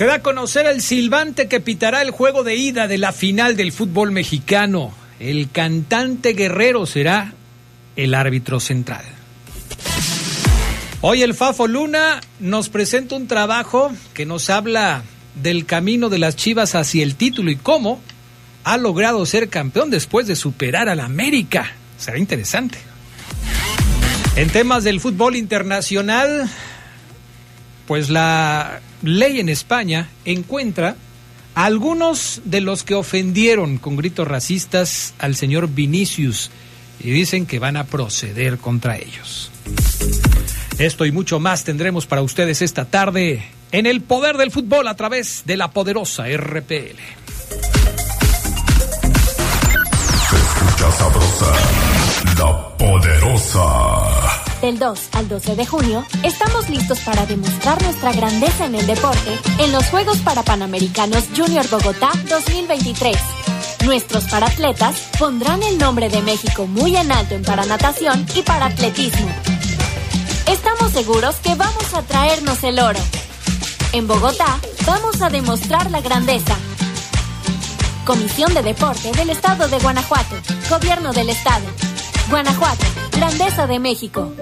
Se da a conocer el silbante que pitará el juego de ida de la final del fútbol mexicano. El cantante guerrero será el árbitro central. Hoy el Fafo Luna nos presenta un trabajo que nos habla del camino de las Chivas hacia el título y cómo ha logrado ser campeón después de superar al América. Será interesante. En temas del fútbol internacional, pues la ley en España encuentra a algunos de los que ofendieron con gritos racistas al señor Vinicius y dicen que van a proceder contra ellos. Esto y mucho más tendremos para ustedes esta tarde en el poder del fútbol a través de la poderosa RPL. Se escucha sabrosa, la poderosa. Del 2 al 12 de junio, estamos listos para demostrar nuestra grandeza en el deporte en los Juegos para Panamericanos Junior Bogotá 2023. Nuestros paratletas pondrán el nombre de México muy en alto en paranatación y para atletismo. Estamos seguros que vamos a traernos el oro. En Bogotá vamos a demostrar la grandeza. Comisión de Deporte del Estado de Guanajuato. Gobierno del Estado. Guanajuato. Grandeza de México.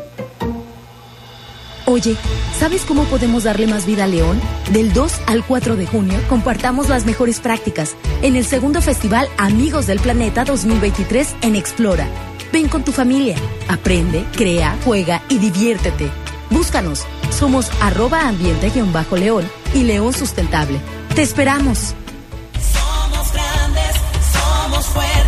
Oye, ¿sabes cómo podemos darle más vida a León? Del 2 al 4 de junio compartamos las mejores prácticas en el segundo festival Amigos del Planeta 2023 en Explora. Ven con tu familia, aprende, crea, juega y diviértete. Búscanos, somos arroba ambiente-león y León Sustentable. Te esperamos. Somos grandes, somos fuertes.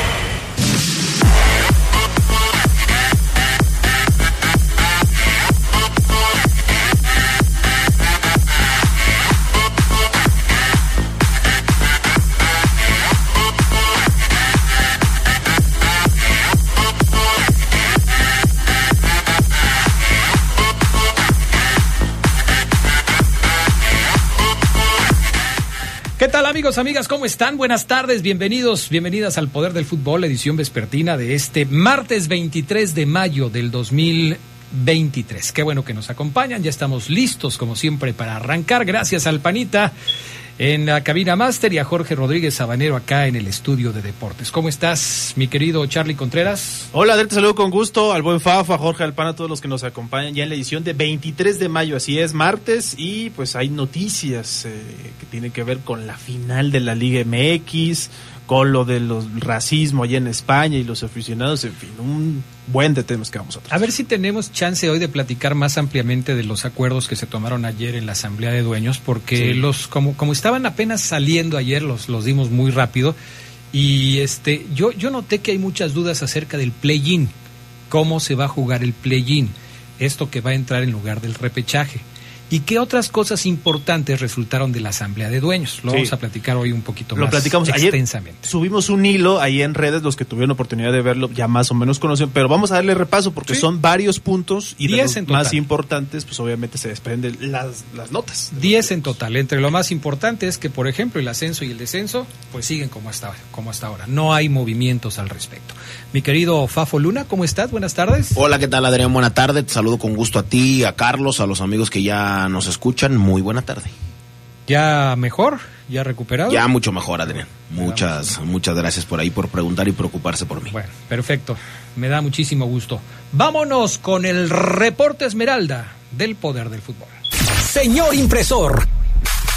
¿Qué tal amigos, amigas? ¿Cómo están? Buenas tardes, bienvenidos, bienvenidas al Poder del Fútbol, edición vespertina de este martes 23 de mayo del 2023. Qué bueno que nos acompañan, ya estamos listos como siempre para arrancar. Gracias al Panita en la cabina máster y a Jorge Rodríguez Sabanero acá en el estudio de deportes. ¿Cómo estás, mi querido Charlie Contreras? Hola, Adel, saludo con gusto al buen Fafa, a Jorge Alpana, a todos los que nos acompañan ya en la edición de 23 de mayo, así es, martes, y pues hay noticias eh, que tienen que ver con la final de la Liga MX, con lo del racismo allá en España y los aficionados, en fin, un buen de temas que vamos a tratar. A ver si tenemos chance hoy de platicar más ampliamente de los acuerdos que se tomaron ayer en la Asamblea de Dueños, porque Sí. los como, como estaban apenas saliendo ayer, los, los dimos muy rápido. Y este, yo, yo noté que hay muchas dudas acerca del play-in, cómo se va a jugar el play-in, esto que va a entrar en lugar del repechaje. ¿Y qué otras cosas importantes resultaron de la Asamblea de Dueños? Lo Sí. vamos a platicar hoy un poquito Lo más platicamos ayer. extensamente. Subimos un hilo ahí en redes, los que tuvieron oportunidad de verlo ya más o menos conocen, pero vamos a darle repaso porque Sí. son varios puntos y de Diez los en total. más importantes, pues obviamente se desprenden las, las notas. 10 en total. Entre lo más importante es que, por ejemplo, el ascenso y el descenso, pues siguen como hasta, como hasta ahora. No hay movimientos al respecto. Mi querido Fafo Luna, ¿cómo estás? Buenas tardes. Hola, ¿qué tal Adrián? Buena tarde. Te saludo con gusto a ti, a Carlos, a los amigos que ya nos escuchan. Muy buena tarde. ¿Ya mejor? ¿Ya recuperado? Ya mucho mejor, Adrián. Muchas, muchas gracias por ahí, por preguntar y preocuparse por mí. Bueno, perfecto. Me da muchísimo gusto. Vámonos con el reporte Esmeralda del poder del fútbol. Señor impresor.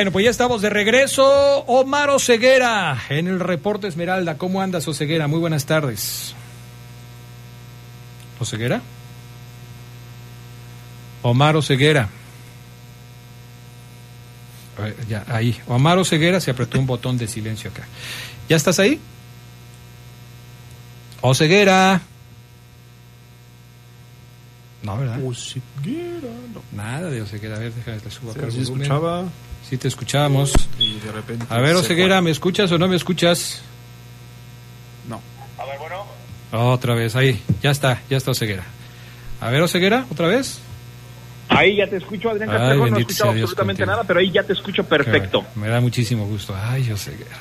Bueno, pues ya estamos de regreso. Omar Oseguera en el reporte Esmeralda. ¿Cómo andas, Oseguera? Muy buenas tardes. ¿Oseguera? Omar Oseguera. Ya, ahí. Omar Oseguera se apretó un botón de silencio acá. ¿Ya estás ahí? Oseguera. No, ¿verdad? Oseguera, no. Nada de Oseguera. A ver, déjame te subo acá el Sí, volumen. escuchaba Sí te escuchábamos. y de repente. A ver, se Oseguera, fue. ¿me escuchas o no me escuchas? No. Otra vez, ahí. Ya está, ya está Oseguera. A ver, Oseguera, otra vez. Ahí ya te escucho, Adrián Castrejo. No he escuchado absolutamente contigo. nada, pero ahí ya te escucho perfecto. Bueno, Me da muchísimo gusto. Ay, Oseguera.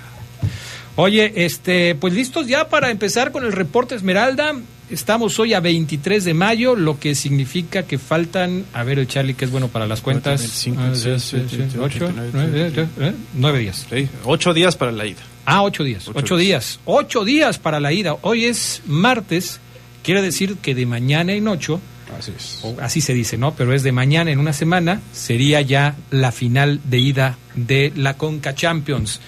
Oye, este, pues listos ya para empezar con el reporte Esmeralda. Estamos hoy a 23 de mayo, lo que significa que faltan, a ver el Charlie que es bueno para las cuentas, 25, Ah, seis, sí, sí, siete, sí, ocho, ocho, nueve, nueve, diez, eh, nueve días. Sí, ocho días para la ida. Ah, ocho días, Ocho ocho, días. Ocho días para la ida. Hoy es martes, quiere decir que de mañana en ocho, Así es. o así se dice, ¿no? Pero es de mañana en una semana, sería ya la final de ida de la Conca Champions.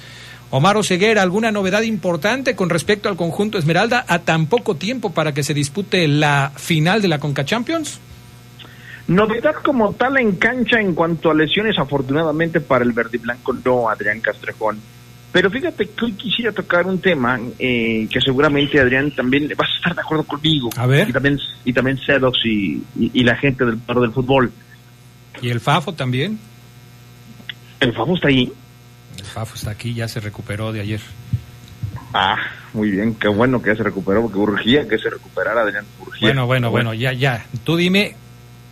Omar Oseguera, ¿alguna novedad importante con respecto al conjunto Esmeralda a tan poco tiempo para que se dispute la final de la Conca Champions? Novedad como tal en cancha en cuanto a lesiones, afortunadamente para el verde y blanco, no, Adrián Castrejón. Pero fíjate que hoy quisiera tocar un tema eh, que seguramente Adrián también vas a estar de acuerdo conmigo. A ver. Y también, y también Sedox y, y, y la gente del paro del fútbol. Y el Fafo también. El Fafo está ahí. El Fafo está aquí, ya se recuperó de ayer. Ah, muy bien, qué bueno que ya se recuperó, porque urgía que se recuperara, Adrián. Urgía. Bueno, bueno, bueno, ya, ya. Tú dime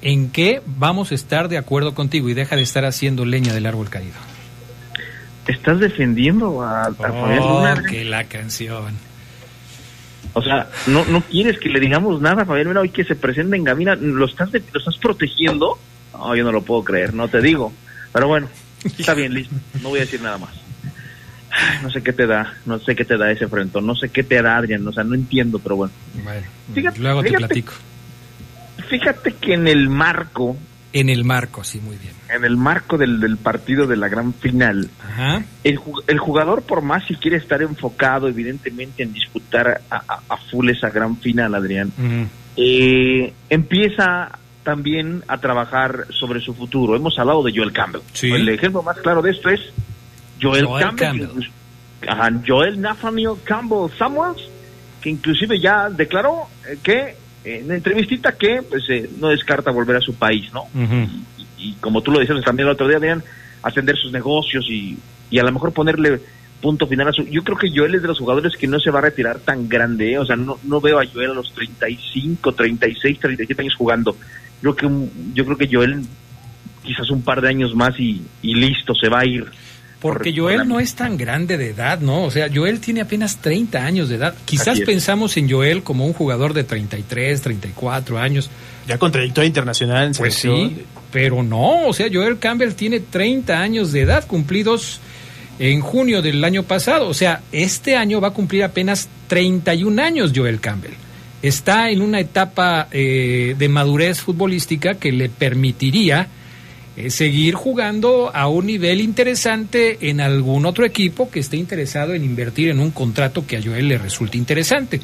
en qué vamos a estar de acuerdo contigo y deja de estar haciendo leña del árbol caído. ¿Estás defendiendo a, a Fabián Oh, Luna? Adrián? que la canción. O sea, no, no quieres que le digamos nada a Fabián Luna hoy que se presenta en Gavina. ¿Lo estás, de- ¿Lo estás protegiendo? No, yo no lo puedo creer, no te digo. Pero bueno, está bien, listo. No voy a decir nada más. No sé qué te da, no sé qué te da ese frente, no sé qué te da Adrián, o sea, no entiendo, pero bueno. Bueno, Fíjate- luego te fíjate. platico. Fíjate que en el marco, En el marco, sí, muy bien. en el marco del, del partido de la gran final, Ajá. el, ju- el jugador, por más si quiere estar enfocado, evidentemente, en disputar a, a- a full esa gran final, Adrián, eh, empieza también a trabajar sobre su futuro. Hemos hablado de Joel Campbell. Sí. El ejemplo más claro de esto es Joel, Joel Campbell. Campbell. ajá, Joel Nathaniel Campbell Samuels, que inclusive ya declaró eh, que en una entrevistita que pues eh, no descarta volver a su país, ¿no? Y, y como tú lo decías también el otro día, Adrián, atender sus negocios y, y a lo mejor ponerle punto final a su... Yo creo que Joel es de los jugadores que no se va a retirar tan grande, ¿eh? o sea, no, no veo a Joel a los 35, 36, 37 años jugando. Yo, creo que, yo creo que Joel quizás un par de años más y, y listo, se va a ir. Porque Por- Joel por no es tan grande de edad, ¿no? O sea, Joel tiene apenas 30 años de edad. Quizás pensamos en Joel como un jugador de 33, 34 años. Ya con trayectoria internacional en Pues sí, pero no, o sea, Joel Campbell tiene 30 años de edad cumplidos en junio del año pasado. O sea, este año va a cumplir apenas 31 años Joel Campbell. Está en una etapa eh, de madurez futbolística que le permitiría eh, seguir jugando a un nivel interesante en algún otro equipo que esté interesado en invertir en un contrato que a Joel le resulte interesante.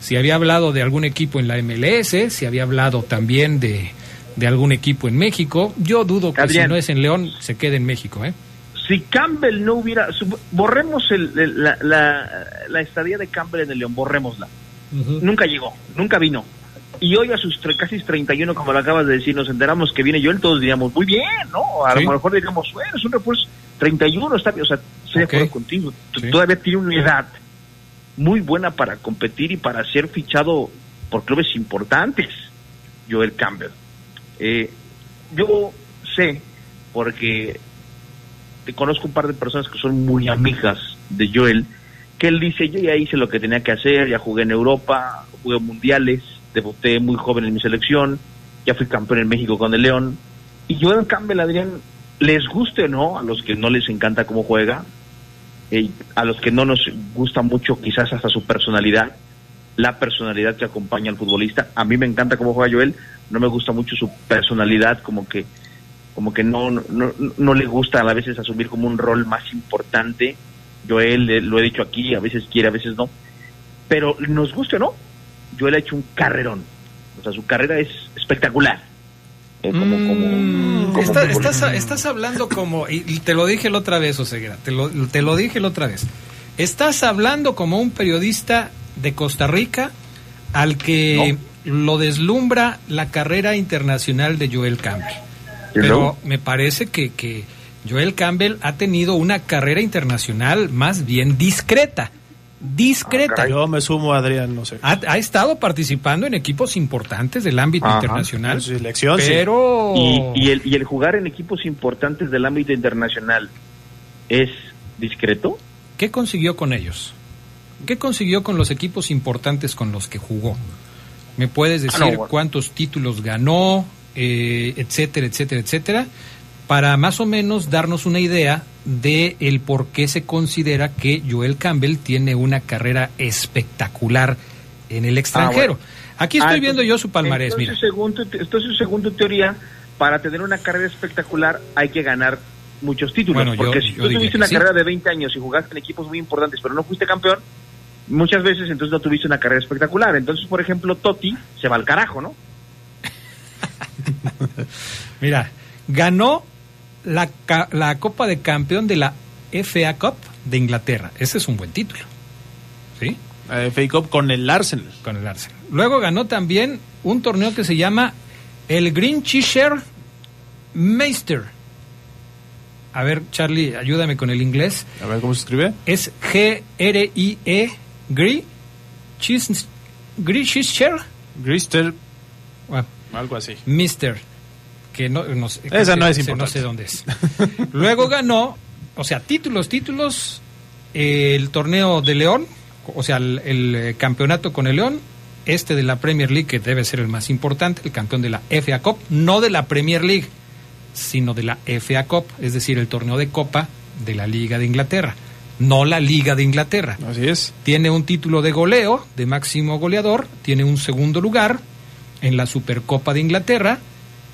Si había hablado de algún equipo en la MLS, si había hablado también de, de algún equipo en México, yo dudo que Adrián. si no es en León, se quede en México. ¿eh? Si Campbell no hubiera... Borremos el- el- la, la- la estadía de Campbell en el León, borrémosla. Nunca llegó, nunca vino. Y hoy a sus casi 31, como lo acabas de decir, nos enteramos que viene Joel, todos diríamos, muy bien, ¿no? A Sí. lo mejor diríamos, bueno, es un refuerzo, 31 está bien, o sea, estoy de acuerdo contigo. Sí. Todavía tiene una edad muy buena para competir y para ser fichado por clubes importantes, Joel Campbell. Eh, yo sé, porque te conozco un par de personas que son muy amigas de Joel, que él dice, yo ya hice lo que tenía que hacer, ya jugué en Europa, jugué mundiales, debuté muy joven en mi selección, ya fui campeón en México con el León. Y Joel Campbell, Adrián, les guste o no, a los que no les encanta cómo juega, eh, a los que no nos gusta mucho quizás hasta su personalidad, la personalidad que acompaña al futbolista. A mí me encanta cómo juega Joel, no me gusta mucho su personalidad, como que como que no, no, no, le gusta a veces asumir como un rol más importante. Joel, eh, lo he dicho aquí, a veces quiere, a veces no. Pero nos guste o no, Joel ha hecho un carrerón. O sea, su carrera es espectacular. Eh, como, Mm, como está- estás, estás hablando como, y te lo dije la otra vez, Oseguera, te lo, te lo dije la otra vez. Estás hablando como un periodista de Costa Rica al que lo deslumbra la carrera internacional de Joel Campbell. ¿Y Pero luego? me parece que, que Joel Campbell ha tenido una carrera internacional más bien discreta. Discreta. Yo me sumo a Adrián, no sé. ha, ha estado participando en equipos importantes del ámbito Ajá. internacional. Selección, sí. pero Y, y el, y el jugar en equipos importantes del ámbito internacional es discreto. ¿qué consiguió con ellos? ¿Qué consiguió con los equipos importantes con los que jugó? ¿Me puedes decir Ah, no, bueno. cuántos títulos ganó, eh, etcétera, etcétera, etcétera? Para más o menos darnos una idea de el por qué se considera que Joel Campbell tiene una carrera espectacular en el extranjero. bueno. Aquí estoy Ah, viendo entonces- yo su palmarés, mira. entonces, Según tu, entonces, según tu teoría, para tener una carrera espectacular hay que ganar muchos títulos. Bueno, yo- porque si yo tú diría tuviste una sí. carrera de 20 años y jugaste en equipos muy importantes, pero no fuiste campeón, muchas veces entonces no tuviste una carrera espectacular. Entonces, por ejemplo, Totti se va al carajo, ¿no? Mira, ganó la, la Copa de Campeón de la FA Cup de Inglaterra. Ese es un buen título. ¿Sí? Eh, Fake Up con el Arsenal. Con el Arsenal. Luego ganó también un torneo que se llama el Grinchischer Meister. A ver, Charlie, ayúdame con el inglés. A ver cómo se escribe. Es G-R-I-E, Gri, Chis- Grinchischer, Grister, bueno, algo así. Mister, que no, no sé, Esa no es importante. No sé dónde es. Luego ganó, o sea, títulos, títulos, eh, el torneo de León, o sea, el, el, eh, campeonato con el León, este de la Premier League, que debe ser el más importante, el campeón de la FA Cup, no de la Premier League, sino de la FA Cup, es decir, el torneo de Copa de la Liga de Inglaterra, no la Liga de Inglaterra. Así es. Tiene un título de goleo, de máximo goleador, tiene un segundo lugar en la Supercopa de Inglaterra,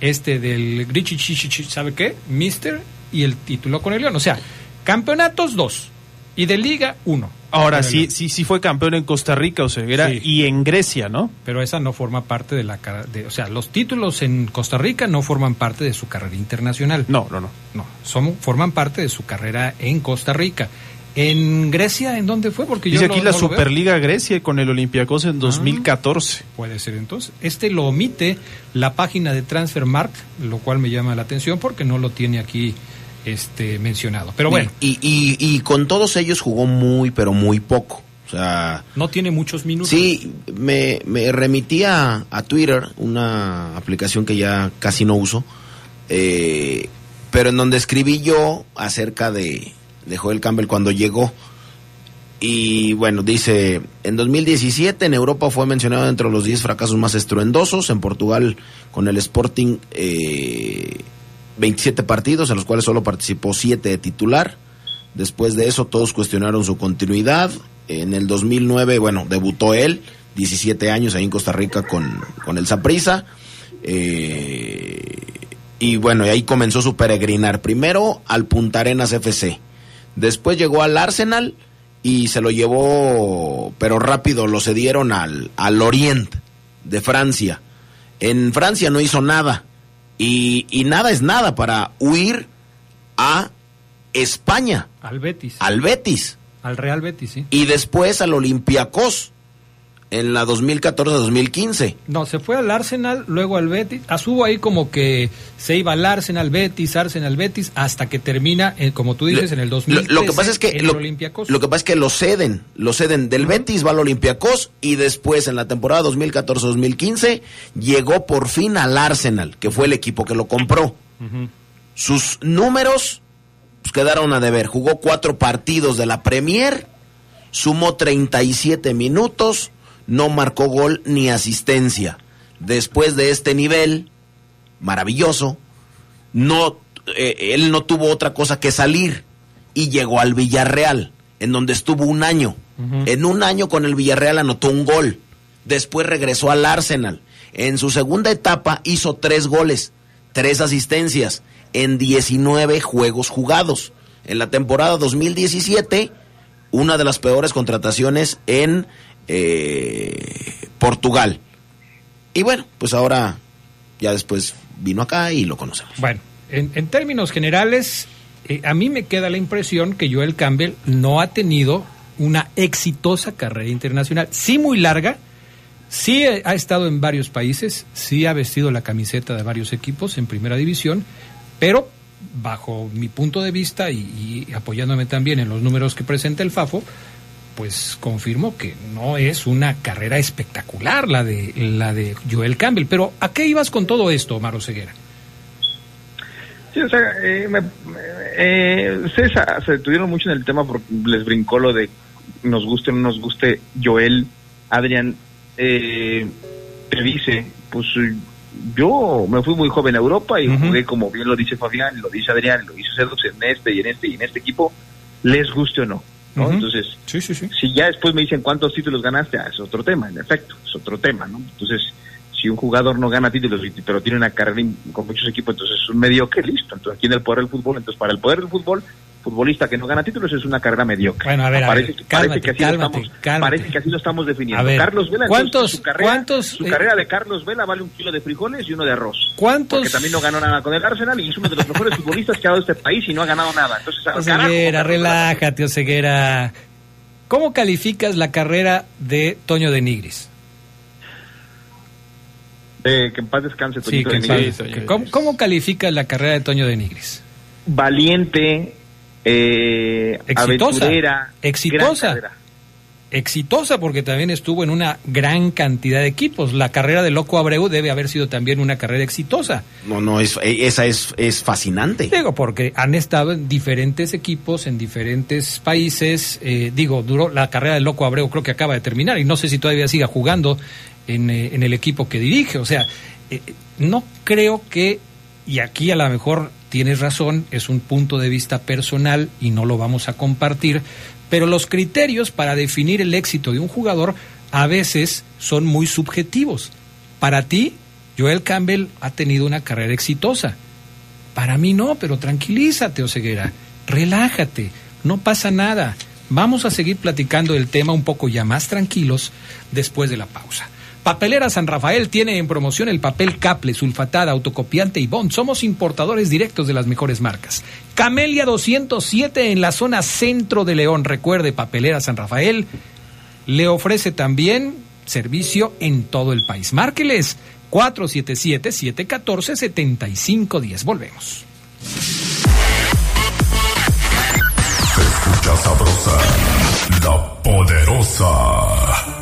este del Grichichichichi, ¿sabe qué? Mister, y el título con el León. O sea, campeonatos dos, y de liga uno. Ahora sí, sí, sí fue campeón en Costa Rica, o Ceguera, Sí. y en Grecia, ¿no? Pero esa no forma parte de la... De, o sea, los títulos en Costa Rica no forman parte de su carrera internacional. No, no, no. No, son, forman parte de su carrera en Costa Rica. ¿En Grecia en dónde fue? Porque Dice yo no- aquí la no. Superliga Grecia con el Olympiacos en 2014. Puede ser entonces. Este lo omite la página de Transfermarkt, lo cual me llama la atención porque no lo tiene aquí este mencionado. Pero bueno, Y, y, y con todos ellos jugó muy, pero muy poco. O sea, no tiene muchos minutos. sí, me, me remitía a Twitter, una aplicación que ya casi no uso, eh, pero en donde escribí yo acerca de, de Joel Campbell cuando llegó. Y bueno, dice, en 2017 en Europa fue mencionado entre los 10 fracasos más estruendosos, en Portugal con el Sporting eh, 27 partidos, en los cuales solo participó 7 de titular. Después de eso todos cuestionaron su continuidad. En el 2009, bueno, debutó él, 17 años ahí en Costa Rica con, con el Saprissa. y bueno, y ahí comenzó su peregrinar. Primero al Punta Arenas FC. Después llegó al Arsenal y se lo llevó, pero rápido lo cedieron al, al Orient de Francia. En Francia no hizo nada. Y, y nada es nada para huir a España. Al Betis. Al Betis. Al Real Betis, sí. Y después al Olympiacos en la 2014-2015. No, se fue al Arsenal, luego al Betis. Asubo ahí como que se iba al Arsenal, Betis, Arsenal, Betis, hasta que termina, eh, como tú dices, en el 2013. Lo, lo que pasa es que lo, lo que pasa es que lo ceden, lo ceden del Betis va al Olympiacos y después en la temporada 2014-2015 llegó por fin al Arsenal, que fue el equipo que lo compró. Sus números pues, quedaron a deber. Jugó cuatro partidos de la Premier, sumó 37 minutos, no marcó gol ni asistencia. Después de este nivel maravilloso, no, eh, él no tuvo otra cosa que salir y llegó al Villarreal, en donde estuvo un año. En un año con el Villarreal anotó un gol. Después regresó al Arsenal. En su segunda etapa hizo tres goles, tres asistencias en 19 juegos jugados. En la temporada 2017, una de las peores contrataciones en eh, Portugal. Y bueno, pues ahora ya después vino acá y lo conocemos. Bueno, en, en términos generales, eh, a mí me queda la impresión que Joel Campbell no ha tenido una exitosa carrera internacional. Sí muy larga, sí eh, ha estado en varios países, sí ha vestido la camiseta de varios equipos en primera división, pero bajo mi punto de vista y, y apoyándome también en los números que presenta el FAFO, pues confirmo que no es una carrera espectacular la de la de Joel Campbell. Pero ¿a qué ibas con todo esto, Maro Ceguera? Sí, o sea, eh, me- eh, ah, se detuvieron mucho en el tema porque les brincó lo de nos guste o no nos guste Joel, Adrián, eh, te dice, pues yo me fui muy joven a Europa y jugué como bien lo dice Fabián, lo dice Adrián, lo dice Cedux en este y en este y en este equipo, les guste o no, Entonces, Sí, sí, sí. si ya después me dicen cuántos títulos ganaste, ah, es otro tema, en efecto, es otro tema, ¿no? Entonces, si un jugador no gana títulos, pero tiene una carrera con muchos equipos, entonces es un mediocre, listo. Entonces, aquí en el poder del fútbol, entonces para el poder del fútbol, futbolista que no gana títulos es una carrera mediocre. Bueno, a ver, a parece, ver, que- cálmate, parece que así cálmate, lo estamos, parece que así lo estamos definiendo. A ver, Carlos Vela, ¿cuántos- su carrera, cuántos, su eh, carrera de Carlos Vela vale un kilo de frijoles y uno de arroz. ¿Cuántos- Porque también no ganó nada con el Arsenal y es uno de los mejores futbolistas que ha dado este país y no ha ganado nada. Entonces, carajo, Oseguera, Vela. relájate, Oseguera. ¿Cómo calificas la carrera de Toño de Nigris? Eh, que en paz descanse, Sí, Toñito que de Nigris. ¿cómo, cómo calificas la carrera de Toño de Nigris? valiente, eh, Exitosa. aventurera, Exitosa. Exitosa porque también estuvo en una gran cantidad de equipos. La carrera de Loco Abreu debe haber sido también una carrera exitosa. No, no, es, eh, esa es, es fascinante. Digo, porque han estado en diferentes equipos, en diferentes países. eh, digo, duró la carrera de Loco Abreu, creo que acaba de terminar y no sé si todavía siga jugando en, eh, en el equipo que dirige. O sea, eh, no creo que, y aquí a lo mejor tienes razón, es un punto de vista personal y no lo vamos a compartir, pero los criterios para definir el éxito de un jugador a veces son muy subjetivos. Para ti, Joel Campbell ha tenido una carrera exitosa. Para mí no, pero tranquilízate, Oseguera. Relájate, no pasa nada. Vamos a seguir platicando del tema un poco ya más tranquilos después de la pausa. Papelera San Rafael tiene en promoción el papel Caple, sulfatada, autocopiante y bond. Somos importadores directos de las mejores marcas. Camelia 207 en la zona centro de León. Recuerde, Papelera San Rafael le ofrece también servicio en todo el país. Márqueles 477-714-7510. Volvemos. escucha sabrosa, la poderosa.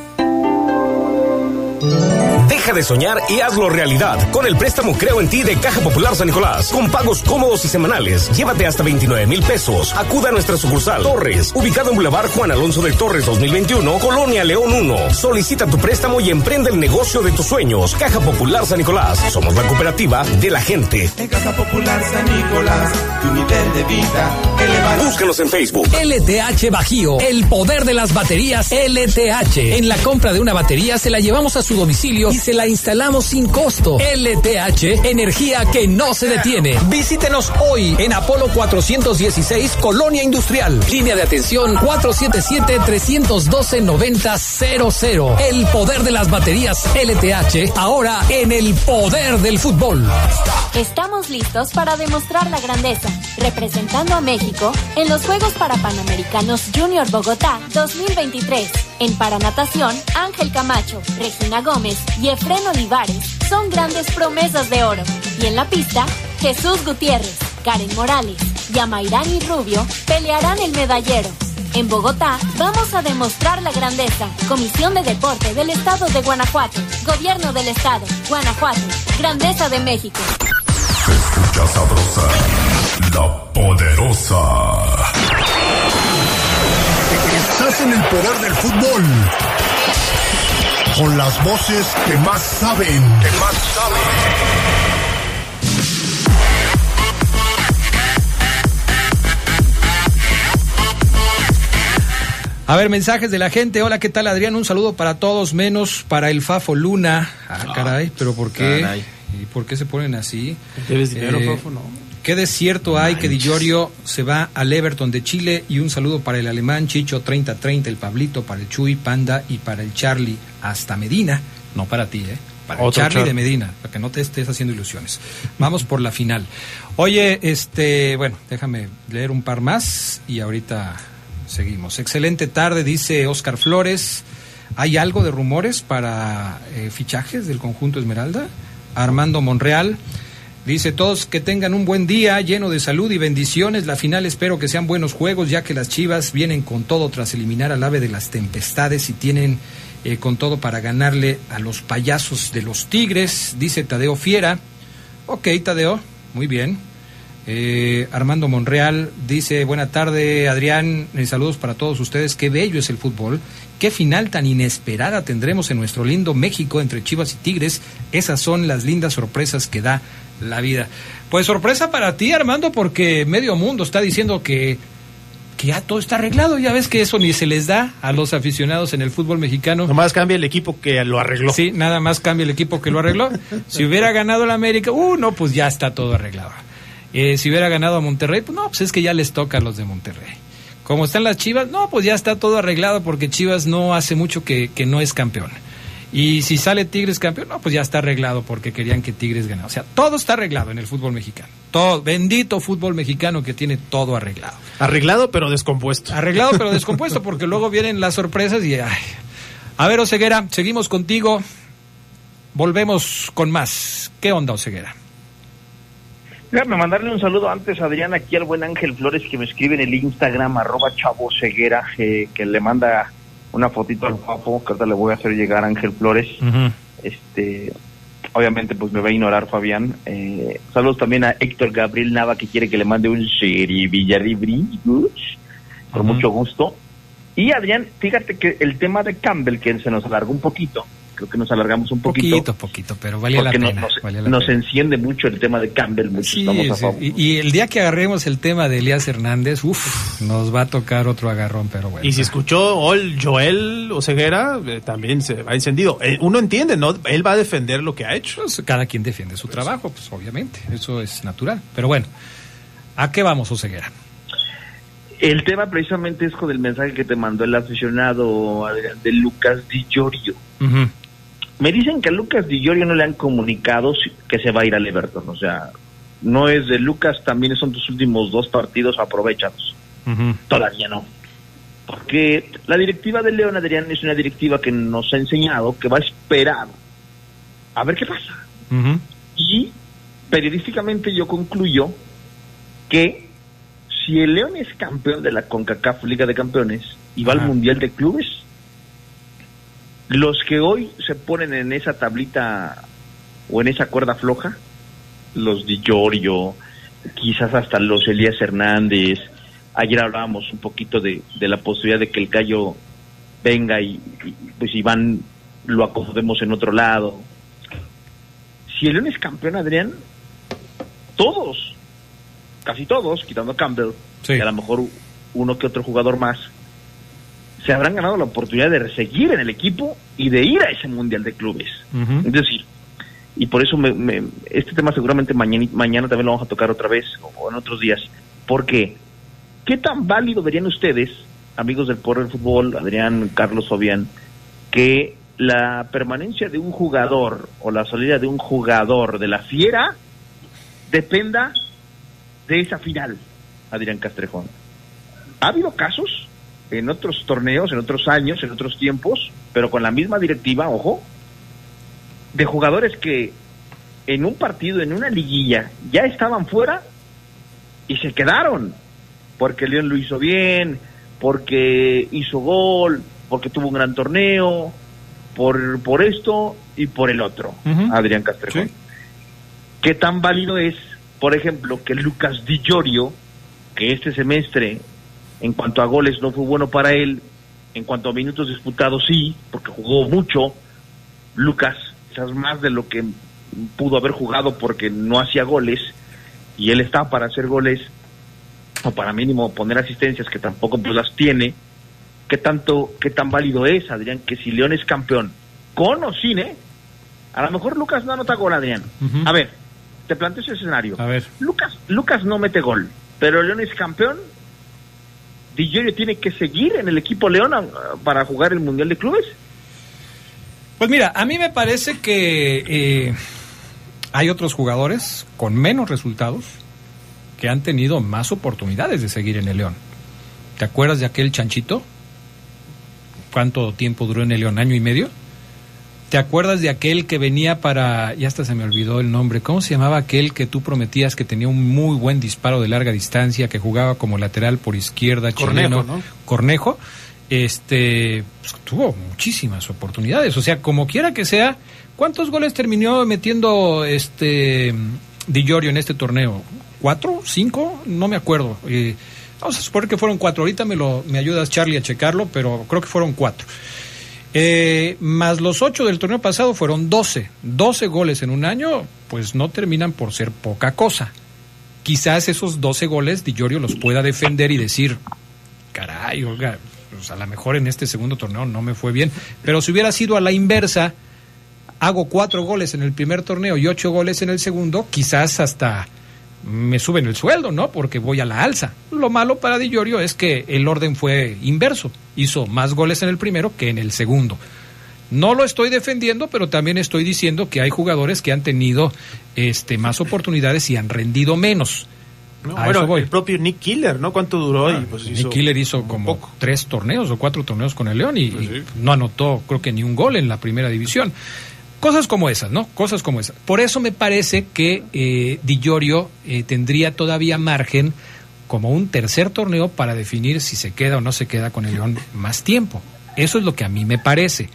Música Deja de soñar y hazlo realidad con el préstamo Creo en ti de Caja Popular San Nicolás. Con pagos cómodos y semanales. Llévate hasta 29 mil pesos. Acuda a nuestra sucursal Torres, ubicado en Boulevard Juan Alonso de Torres 2021, Colonia León 1. Solicita tu préstamo y emprende el negocio de tus sueños. Caja Popular San Nicolás. Somos la cooperativa de la gente. En Caja Popular San Nicolás, tu nivel de vida elevado. Búscanos en Facebook. LTH Bajío, el poder de las baterías LTH. En la compra de una batería se la llevamos a su domicilio y se la instalamos sin costo. LTH, energía que no se detiene. Visítenos hoy en Apolo 416, Colonia Industrial. Línea de atención 477-312-9000. El poder de las baterías LTH, ahora en el poder del fútbol. Estamos listos para demostrar la grandeza, representando a México en los Juegos para Panamericanos Junior Bogotá 2023. En paranatación, Ángel Camacho, Regina Gómez y Efren Olivares son grandes promesas de oro. Y en la pista, Jesús Gutiérrez, Karen Morales y Amairani Rubio pelearán el medallero. En Bogotá vamos a demostrar la grandeza. Comisión de Deporte del Estado de Guanajuato. Gobierno del Estado. Guanajuato. Grandeza de México. Escucha sabrosa, la poderosa. En el poder del fútbol. Con las voces que más saben. Que más saben. A ver, mensajes de la gente. Hola, ¿qué tal, Adrián? Un saludo para todos, menos para el Fafo Luna. Ah, caray, pero ¿por qué? caray. ¿Y por qué se ponen así? ¿Debes dinero, Eh, Fafo? No. ¿Qué desierto hay que Di Llorio se va al Everton de Chile? Y un saludo para el alemán Chicho 3030, el Pablito, para el Chuy Panda y para el Charlie hasta Medina. No para ti, ¿eh? Para el Charlie Char- de Medina, para que no te estés haciendo ilusiones. Vamos por la final. Oye, este, bueno, déjame leer un par más y ahorita seguimos. Excelente tarde, dice Oscar Flores. ¿Hay algo de rumores para eh, fichajes del conjunto Esmeralda? Armando Monreal. Dice todos que tengan un buen día lleno de salud y bendiciones. La final espero que sean buenos juegos ya que las Chivas vienen con todo tras eliminar al ave de las tempestades y tienen eh, con todo para ganarle a los payasos de los Tigres. Dice Tadeo Fiera. Ok, Tadeo, muy bien. Eh, Armando Monreal dice, buena tarde Adrián, eh, saludos para todos ustedes, qué bello es el fútbol, qué final tan inesperada tendremos en nuestro lindo México entre Chivas y Tigres, esas son las lindas sorpresas que da la vida. Pues sorpresa para ti Armando, porque medio mundo está diciendo que, que ya todo está arreglado, ya ves que eso ni se les da a los aficionados en el fútbol mexicano. Nomás cambia el equipo que lo arregló. Sí, nada más cambia el equipo que lo arregló. Si hubiera ganado el América, uh, no, pues ya está todo arreglado. Eh, si hubiera ganado a Monterrey, pues no, pues es que ya les toca a los de Monterrey. Como están las Chivas, no, pues ya está todo arreglado porque Chivas no hace mucho que, que no es campeón. Y si sale Tigres campeón, no, pues ya está arreglado porque querían que Tigres ganara. O sea, todo está arreglado en el fútbol mexicano. Todo, bendito fútbol mexicano que tiene todo arreglado. Arreglado pero descompuesto. Arreglado pero descompuesto porque luego vienen las sorpresas y... Ay. A ver, Oseguera, seguimos contigo. Volvemos con más. ¿Qué onda, Oseguera? Déjame mandarle un saludo antes, Adrián, aquí al buen Ángel Flores que me escribe en el Instagram, arroba chavoceguera, eh, que le manda una fotito al papo, que ahorita le voy a hacer llegar a Ángel Flores. Este, obviamente, pues me va a ignorar Fabián. Eh, saludos también a Héctor Gabriel Nava, que quiere que le mande un Villaribri, con mucho gusto. Y Adrián, fíjate que el tema de Campbell, que se nos alargó un poquito, creo que nos alargamos un poquito. Poquito, poquito, pero valía la pena. nos, nos- valía la nos pena. enciende mucho el tema de Campbell, muchos Sí, estamos a sí. favor. Y, y el día que agarremos el tema de Elías Hernández, uff, nos va a tocar otro agarrón, pero bueno. Y si escuchó Ol- Joel Oseguera, eh, también se va encendido. Eh, uno entiende, ¿no? Él va a defender lo que ha hecho. Pues, cada quien defiende su trabajo, pues obviamente, eso es natural. Pero bueno, ¿a qué vamos, Oseguera? El tema precisamente es con el mensaje que te mandó el aficionado Adrián de Lucas Di Giorgio. Me dicen que a Lucas Di Giorgio no le han comunicado que se va a ir al Everton. O sea, no es de Lucas, también son tus últimos dos partidos aprovechados. Todavía no. Porque la directiva de León Adrián es una directiva que nos ha enseñado que va a esperar a ver qué pasa. Y periodísticamente yo concluyo que si el León es campeón de la CONCACAF Liga de Campeones y va al Mundial de Clubes, los que hoy se ponen en esa tablita o en esa cuerda floja, los Di Giorgio, quizás hasta los Elías Hernández, ayer hablábamos un poquito de, de la posibilidad de que el Gallo venga y, y, pues Iván lo acomodemos en otro lado. Si el León es campeón, Adrián, todos, casi todos, quitando a Campbell, y a lo mejor uno que otro jugador más, se habrán ganado la oportunidad de seguir en el equipo y de ir a ese Mundial de Clubes. Es decir, y por eso me, me- este tema seguramente mañana, mañana también lo vamos a tocar otra vez o en otros días. Porque, ¿qué tan válido verían ustedes, amigos del Poder del Fútbol, Adrián, Carlos, Fabián, que la permanencia de un jugador o la salida de un jugador de la fiera dependa de esa final, Adrián Castrejón? Ha habido casos en otros torneos, en otros años, en otros tiempos, pero con la misma directiva, ojo, de jugadores que en un partido, en una liguilla, ya estaban fuera y se quedaron. Porque León lo hizo bien, porque hizo gol, porque tuvo un gran torneo, por, por esto y por el otro, Adrián Castrejón. ¿Qué tan válido es, por ejemplo, que Lucas Di Giorgio, que este semestre, en cuanto a goles, no fue bueno para él, en cuanto a minutos disputados, sí, porque jugó mucho, Lucas, quizás más de lo que pudo haber jugado porque no hacía goles, y él está para hacer goles, o para mínimo poner asistencias que tampoco pues, las tiene, ¿qué tanto, qué tan válido es, Adrián, que si León es campeón, con o sin, eh? A lo mejor Lucas no anota gol, Adrián. A ver, te planteo ese escenario. A ver. Lucas, Lucas no mete gol, pero León es campeón. Di tiene que seguir en el equipo León ah, para jugar el Mundial de Clubes. Pues mira, a mí me parece que eh, hay otros jugadores con menos resultados que han tenido más oportunidades de seguir en el León. ¿Te acuerdas de aquel chanchito? ¿Cuánto tiempo duró en el León? ¿Año y medio? ¿Te acuerdas de aquel que venía para, ya hasta se me olvidó el nombre, ¿cómo se llamaba aquel que tú prometías que tenía un muy buen disparo de larga distancia, que jugaba como lateral por izquierda, Cornejo, chileno? ¿no? Cornejo, este, pues, tuvo muchísimas oportunidades, o sea, como quiera que sea, ¿cuántos goles terminó metiendo este Di Giorgio en este torneo? ¿Cuatro? ¿Cinco? No me acuerdo. Eh, vamos a suponer que fueron cuatro. Ahorita me lo me ayudas Charlie a checarlo, pero creo que fueron cuatro. Eh, más los ocho del torneo pasado fueron 12. 12 goles en un año, pues no terminan por ser poca cosa. Quizás esos 12 goles Di los pueda defender y decir, caray, pues a lo mejor en este segundo torneo no me fue bien. Pero si hubiera sido a la inversa, hago cuatro goles en el primer torneo y ocho goles en el segundo, quizás hasta me suben el sueldo, ¿no? Porque voy a la alza. Lo malo para Di Giorgio es que el orden fue inverso. Hizo más goles en el primero que en el segundo. No lo estoy defendiendo, pero también estoy diciendo que hay jugadores que han tenido este, más oportunidades y han rendido menos. No, A bueno, eso voy. el propio Nick Killer, ¿no? ¿Cuánto duró? y pues Nick hizo Killer hizo como tres torneos o cuatro torneos con el León y, Pues y no anotó, creo que ni un gol en la primera división. Cosas como esas, ¿no? Cosas como esas. Por eso me parece que eh, Di eh, tendría todavía margen como un tercer torneo para definir si se queda o no se queda con el León más tiempo. Eso es lo que a mí me parece.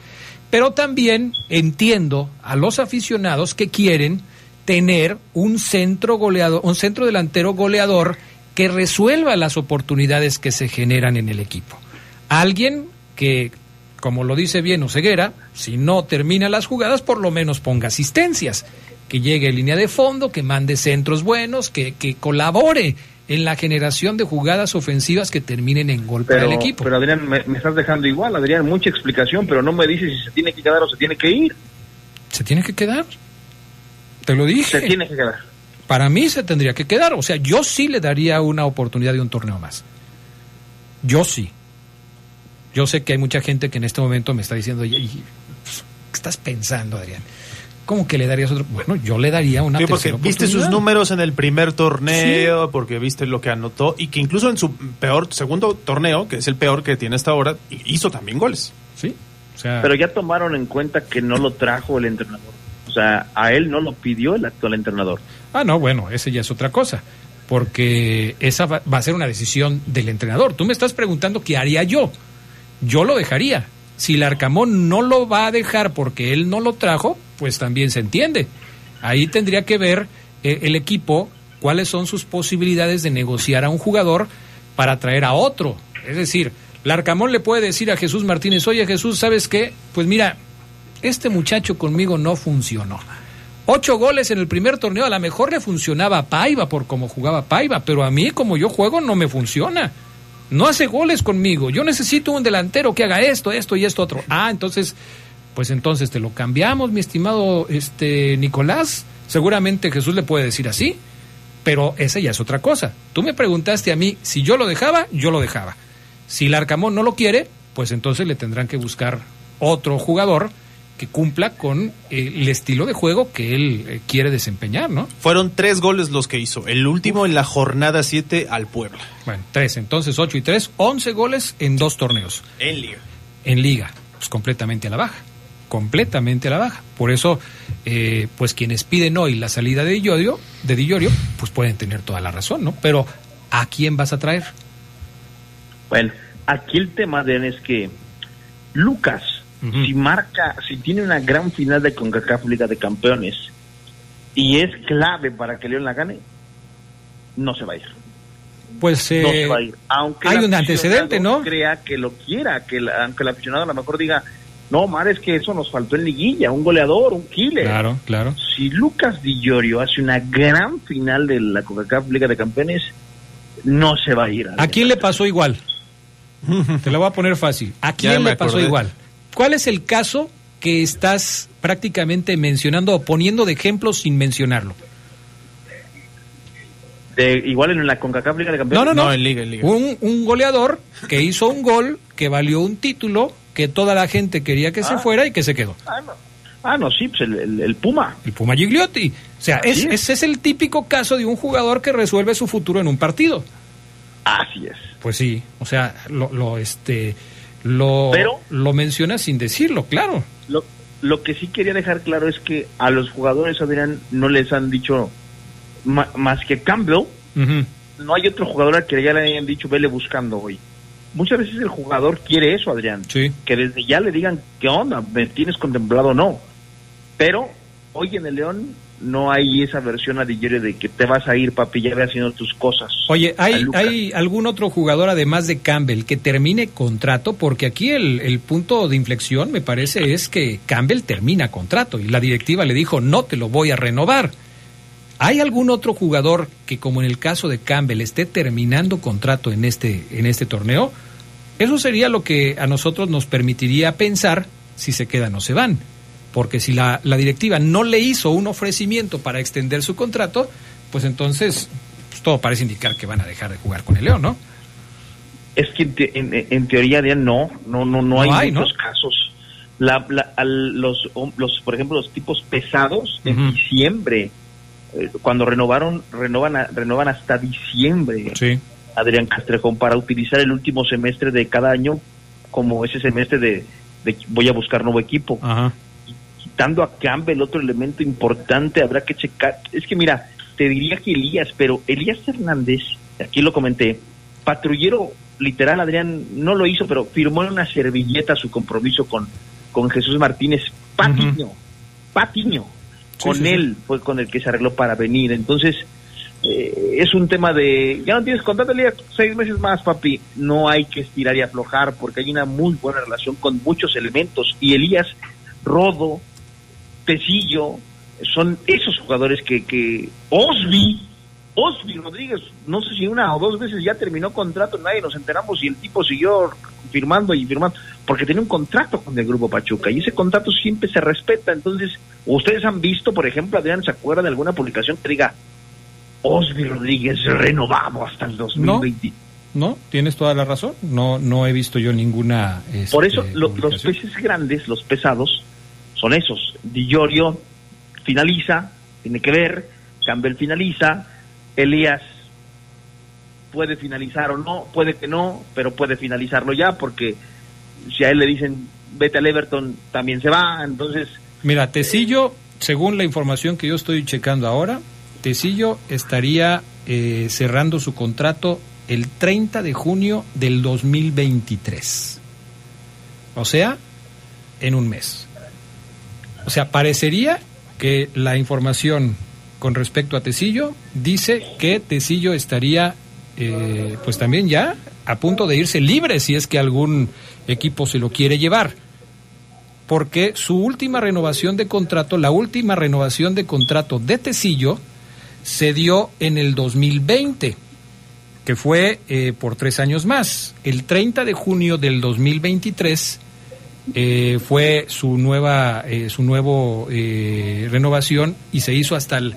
Pero también entiendo a los aficionados que quieren tener un centro goleador, un centro delantero goleador que resuelva las oportunidades que se generan en el equipo. Alguien que, como lo dice bien Oseguera, si no termina las jugadas, por lo menos ponga asistencias, que llegue en línea de fondo, que mande centros buenos, que, que colabore en la generación de jugadas ofensivas que terminen en gol para Pero, el equipo. pero Adrián, me, me estás dejando igual, Adrián, mucha explicación, pero no me dices si se tiene que quedar o se tiene que ir. ¿Se tiene que quedar? Te lo dije. Se tiene que quedar. Para mí se tendría que quedar. O sea, yo sí le daría una oportunidad de un torneo más. Yo sí. Yo sé que hay mucha gente que en este momento me está diciendo, "Oye, y, pues, estás pensando, Adrián? ¿Cómo que le darías otro? Bueno, yo le daría una Sí, porque tercera viste sus números en el primer torneo, porque viste lo que anotó y que incluso en su peor segundo torneo, que es el peor que tiene hasta ahora, hizo también goles. Sí, o sea, Pero ya tomaron en cuenta que no lo trajo el entrenador. O sea, a él no lo pidió el actual entrenador. Ah, no, bueno, ese ya es otra cosa. Porque esa va, va a ser una decisión del entrenador. Tú me estás preguntando qué haría yo. Yo lo dejaría. Si el Arcamón no lo va a dejar porque él no lo trajo, pues también se entiende. Ahí tendría que ver eh, el equipo cuáles son sus posibilidades de negociar a un jugador para traer a otro. Es decir, el Arcamón le puede decir a Jesús Martínez, oye Jesús, ¿sabes qué? Pues mira, este muchacho conmigo no funcionó. Ocho goles en el primer torneo, a lo mejor le funcionaba a Paiva por cómo jugaba Paiva, pero a mí como yo juego no me funciona. No hace goles conmigo. Yo necesito un delantero que haga esto, esto y esto otro. Ah, entonces, pues entonces te lo cambiamos, mi estimado este Nicolás. Seguramente Jesús le puede decir así, pero esa ya es otra cosa. Tú me preguntaste a mí si yo lo dejaba, yo lo dejaba. Si el Arcamón no lo quiere, pues entonces le tendrán que buscar otro jugador que cumpla con eh, el estilo de juego que él eh, quiere desempeñar, ¿no? Fueron tres goles los que hizo. El último en la jornada 7 al Puebla. Bueno, tres, entonces ocho y tres, once goles en dos torneos. En liga. En liga, pues completamente a la baja, completamente a la baja. Por eso, eh, pues quienes piden hoy la salida de Dillorio, de Dillorio, pues pueden tener toda la razón, ¿no? Pero, ¿a quién vas a traer? Bueno, aquí el tema de es que Lucas, si marca, si tiene una gran final de CONCACAF Liga de Campeones y es clave para que León la gane, no se va a ir. Pues no eh, se va a ir. Aunque hay un antecedente, ¿no? crea que lo quiera, que la- aunque el aficionado a lo mejor diga, no, Mar, es que eso nos faltó en liguilla, un goleador, un killer. Claro, claro. Si Lucas Di Llorio hace una gran final de la CONCACAF Liga de Campeones, no se va a ir. ¿A quién le pasó igual? Te lo voy a poner fácil. ¿A quién le pasó acordé. igual? ¿Cuál es el caso que estás prácticamente mencionando o poniendo de ejemplo sin mencionarlo? De, igual en la CONCACAF Liga de Campeones. No, no, no. Un, un goleador que hizo un gol, que valió un título, que toda la gente quería que se Ah. fuera y que se quedó. Ah, no. Ah, no, sí, pues el, el- el Puma. El Puma Gigliotti. O sea, es- Así es. ese es el típico caso de un jugador que resuelve su futuro en un partido. Así es. Pues sí, o sea, lo, lo este, lo, Pero- lo menciona sin decirlo, claro. Lo, lo que sí quería dejar claro es que a los jugadores, Adrián, no les han dicho ma- más que Campbell. No hay otro jugador al que ya le hayan dicho, vele buscando hoy. Muchas veces el jugador quiere eso, Adrián. Que desde ya le digan, ¿qué onda? ¿Me tienes contemplado o no? Pero hoy en el León no hay esa versión a Digerio de que te vas a ir, papi, ya ve haciendo tus cosas. Oye, ¿hay. ¿hay algún otro jugador además de Campbell que termine contrato? Porque aquí el, el punto de inflexión, me parece, es que Campbell termina contrato y la directiva le dijo, no te lo voy a renovar. ¿Hay algún otro jugador que, como en el caso de Campbell, esté terminando contrato en este, en este torneo? Eso sería lo que a nosotros nos permitiría pensar si se quedan o se van. Porque si la, la directiva no le hizo un ofrecimiento para extender su contrato, pues entonces pues, todo parece indicar que van a dejar de jugar con el León, ¿no? Es que en, te- en- en teoría Adrián, no, no, no, no No hay, hay, ¿no? muchos casos. La, la- al- los, los, por ejemplo, los tipos pesados en diciembre, eh, cuando renovaron, renovan, a- renovan hasta diciembre. Sí. Adrián Castrejón para utilizar el último semestre de cada año como ese semestre de, de voy a buscar nuevo equipo. Ajá. Quitando a Campbell, otro elemento importante, habrá que checar. Es que mira, te diría que Elías, pero Elías Hernández, aquí lo comenté, patrullero literal, Adrián no lo hizo, pero firmó en una servilleta su compromiso con, con Jesús Martínez Patiño. Patiño. Sí, Con sí, sí. él fue con el que se arregló para venir. Entonces, eh, es un tema de, ya no tienes contrato, Elías, seis meses más, papi. No hay que estirar y aflojar porque hay una muy buena relación con muchos elementos. Y Elías, Rodo, Tecillo, son esos jugadores que, que Osby, Osby Rodríguez, no sé si una o dos veces ya terminó contrato, nadie nos enteramos y el tipo siguió firmando y firmando, porque tenía un contrato con el Grupo Pachuca y ese contrato siempre se respeta. Entonces, ustedes han visto, por ejemplo, Adrián, ¿se acuerda de alguna publicación que diga Osby Rodríguez renovamos hasta el 2020? No, tienes toda la razón. No, no he visto yo ninguna. Por este, eso lo- los peces grandes, los pesados, son esos. Di Giorgio finaliza, tiene que ver, Campbell finaliza, Elías puede finalizar o no, puede que no, pero puede finalizarlo ya porque si a él le dicen vete al Everton también se va, entonces Mira, Tecillo, según la información que yo estoy checando ahora, Tecillo estaría eh, cerrando su contrato el 30 de junio del 2023. O sea, en un mes. O sea, parecería que la información con respecto a Tecillo dice que Tecillo estaría eh, pues también ya a punto de irse libre si es que algún equipo se lo quiere llevar. Porque su última renovación de contrato, la última renovación de contrato de Tecillo, se dio en el 2020, que fue eh, por tres años más. El 30 de junio del 2023 eh, fue su nueva, eh, su nuevo eh, renovación y se hizo hasta el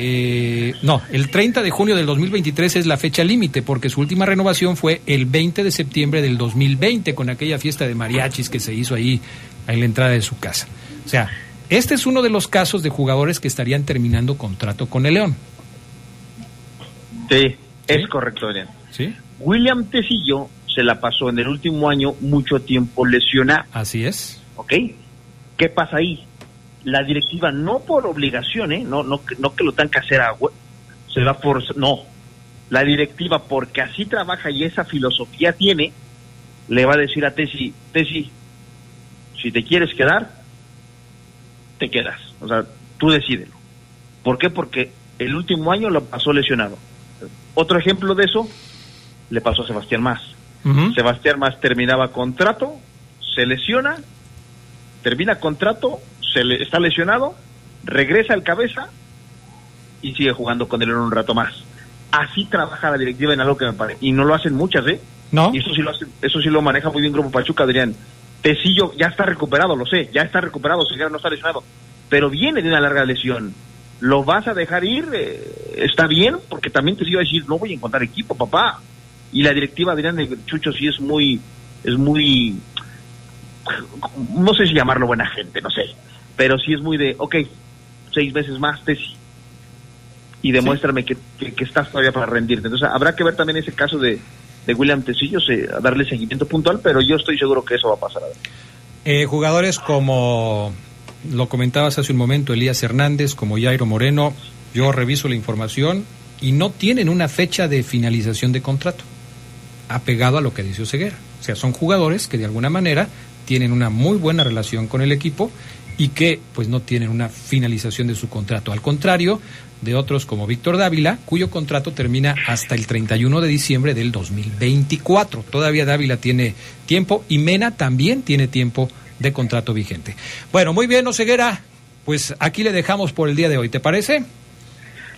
eh, no, el 30 de junio del 2023 es la fecha límite porque su última renovación fue el 20 de septiembre del 2020 con aquella fiesta de mariachis que se hizo ahí en la entrada de su casa. O sea, este es uno de los casos de jugadores que estarían terminando contrato con el León. Sí, es correcto, Adrián. ¿Sí? William Tecillo se la pasó en el último año mucho tiempo lesionado. Así es. ¿Ok? ¿Qué pasa ahí? La directiva, no por obligación, ¿eh? no, no, que- no que lo tengan que hacer a se va por. No. La directiva, porque así trabaja y esa filosofía tiene, le va a decir a Tesi, Tesi, si te quieres quedar, te quedas. O sea, tú decídelo. ¿Por qué? Porque el último año lo pasó lesionado. Otro ejemplo de eso le pasó a Sebastián Más. Sebastián Más terminaba contrato, se lesiona, termina contrato, se le, está lesionado, regresa al cabeza y sigue jugando con León un rato más. Así trabaja la directiva en algo que me parece. Y no lo hacen muchas, ¿eh? No. Y eso sí lo, hace- eso sí lo maneja muy bien Grupo Pachuca, Adrián. Tecillo ya está recuperado, lo sé, ya está recuperado, Segarra no está lesionado, pero viene de una larga lesión. ¿Lo vas a dejar ir? Eh, está bien, porque también Tecillo va a decir, no voy a encontrar equipo, papá. Y la directiva, Adrián de Chucho, sí es muy, es muy, no sé si llamarlo buena gente, no sé, pero sí es muy de, ok, seis veces más, Teci, y demuéstrame que, que- que estás todavía para rendirte. Entonces habrá que ver también ese caso de, de William Tecillo, se- a darle seguimiento puntual, pero yo estoy seguro que eso va a pasar. Eh, jugadores como lo comentabas hace un momento, Elías Hernández, como Jairo Moreno, yo reviso la información y no tienen una fecha de finalización de contrato, apegado a lo que dice Oseguera. O sea, son jugadores que de alguna manera tienen una muy buena relación con el equipo y que pues no tienen una finalización de su contrato. Al contrario de otros como Víctor Dávila, cuyo contrato termina hasta el 31 de diciembre del 2024. Todavía Dávila tiene tiempo y Mena también tiene tiempo de contrato vigente. Bueno, muy bien, Oseguera, pues aquí le dejamos por el día de hoy, ¿te parece?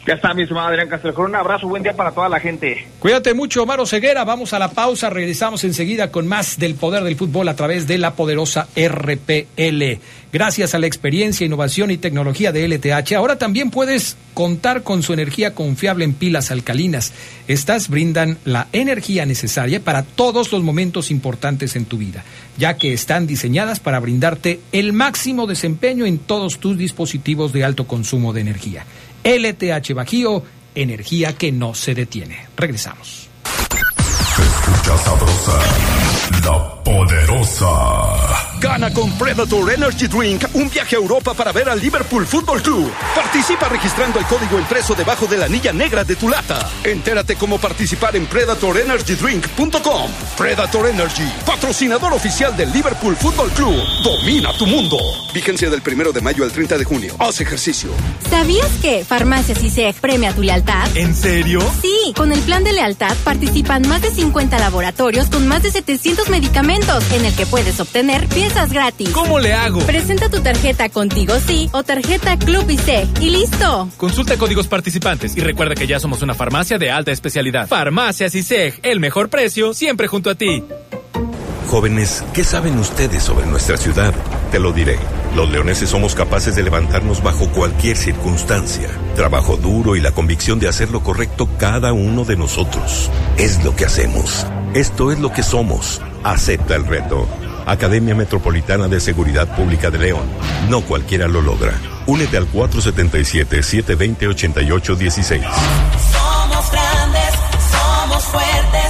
Ya está, mi estimado Adrián Castrejón. Un abrazo, buen día para toda la gente. Cuídate mucho, Omar Ceguera. Vamos a la pausa. Regresamos enseguida con más del poder del fútbol a través de la poderosa RPL. Gracias a la experiencia, innovación y tecnología de LTH, ahora también puedes contar con su energía confiable en pilas alcalinas. Estas brindan la energía necesaria para todos los momentos importantes en tu vida, ya que están diseñadas para brindarte el máximo desempeño en todos tus dispositivos de alto consumo de energía. LTH Bajío, energía que no se detiene. Regresamos. Escucha sabrosa, la poderosa. Gana con Predator Energy Drink un viaje a Europa para ver al Liverpool Football Club. Participa registrando el código impreso debajo de la anilla negra de tu lata. Entérate cómo participar en PredatorEnergyDrink.com. Predator Energy, patrocinador oficial del Liverpool Football Club. Domina tu mundo. Vigencia del primero de mayo al 30 de junio. Haz ejercicio. ¿Sabías que Farmacias ISEG premia tu lealtad? ¿En serio? Sí, con el plan de lealtad participan más de 50 laboratorios con más de 700 medicamentos en el que puedes obtener piezas gratis. ¿Cómo le hago? Presenta tu tarjeta Contigo Sí o tarjeta Club ISEG y listo. Consulta códigos participantes y recuerda que ya somos una farmacia de alta especialidad. Farmacias ISEG, el mejor precio siempre junto a ti. Jóvenes, ¿qué saben ustedes sobre nuestra ciudad? Te lo diré. Los leoneses somos capaces de levantarnos bajo cualquier circunstancia. Trabajo duro y la convicción de hacer lo correcto cada uno de nosotros. Es lo que hacemos. Esto es lo que somos. Acepta el reto. Academia Metropolitana de Seguridad Pública de León. No cualquiera lo logra. Únete al 477-720-8816. Somos grandes, somos fuertes.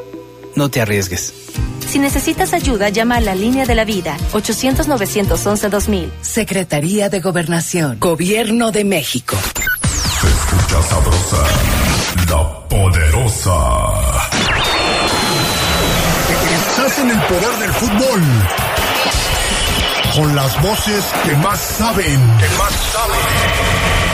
No te arriesgues. Si necesitas ayuda, llama a la línea de la vida 800-911-2000. Secretaría de Gobernación, Gobierno de México. Se escucha sabrosa, la poderosa. Estás en el poder del fútbol. Con las voces que más saben. Que más saben.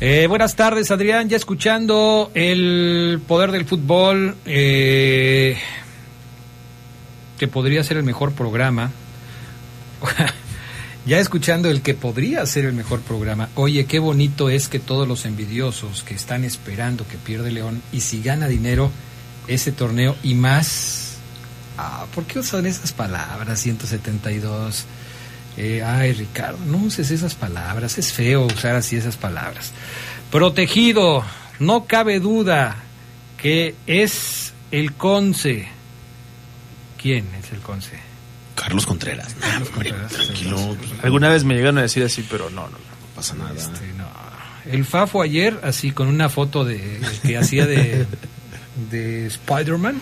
Eh, buenas tardes, Adrián. Ya escuchando el poder del fútbol, eh, que podría ser el mejor programa. ya escuchando el que podría ser el mejor programa. Oye, qué bonito es que todos los envidiosos que están esperando que pierde León y si gana dinero ese torneo y más. Ah, ¿Por qué usan esas palabras? 172. Eh, ay, Ricardo, no uses esas palabras, es feo usar así esas palabras. Protegido, no cabe duda que es el Conce. ¿Quién es el Conce? Carlos Contreras. Carlos Contreras. Tranquilo. Alguna vez me llegaron a decir así, pero no, no, no. pasa nada. Este, no. El Fafo ayer, así con una foto de que hacía de, de Spider-Man.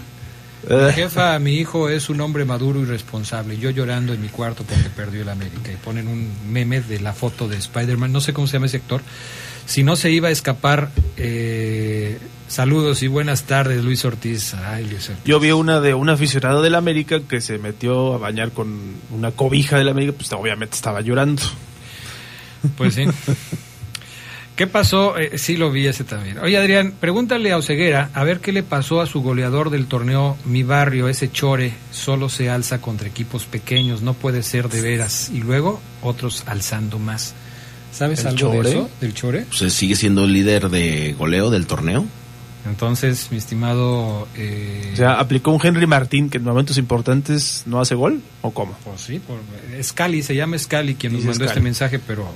Mi jefa, mi hijo es un hombre maduro y responsable. Yo llorando en mi cuarto porque perdió el América. Y ponen un meme de la foto de Spider-Man. No sé cómo se llama ese actor. Si no se iba a escapar, eh, saludos y buenas tardes, Luis Ortiz. Ay, Luis Ortiz. Yo vi una de un aficionado del América que se metió a bañar con una cobija del América, pues obviamente estaba llorando. Pues sí. ¿Qué pasó? Eh, sí lo vi ese también. Oye, Adrián, pregúntale a Oceguera a ver qué le pasó a su goleador del torneo Mi Barrio, ese Chore, solo se alza contra equipos pequeños, no puede ser de veras. Y luego otros alzando más. ¿Sabes ¿El algo de eso, del Chore? Pues, sigue siendo el líder de goleo del torneo. Entonces, mi estimado... eh, O sea, aplicó un Henry Martín que en momentos importantes no hace gol, ¿o cómo? Pues sí, por, Scali, se llama Scali quien nos mandó este mensaje, pero,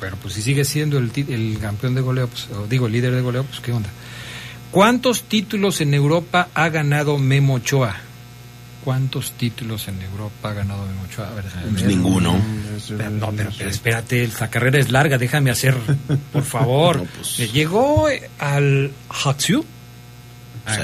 pero pues si sigue siendo el, el campeón de goleo, pues, o digo, el líder de goleo, pues qué onda. ¿Cuántos títulos en Europa ha ganado Memo Ochoa? ¿Cuántos títulos en Europa ha ganado Memo Ochoa? A ver, Pues ninguno. Pero, no, pero, pero espérate, la carrera es larga, déjame hacer, por favor. pues. Llegó eh, al Haxiu. Pues Ah,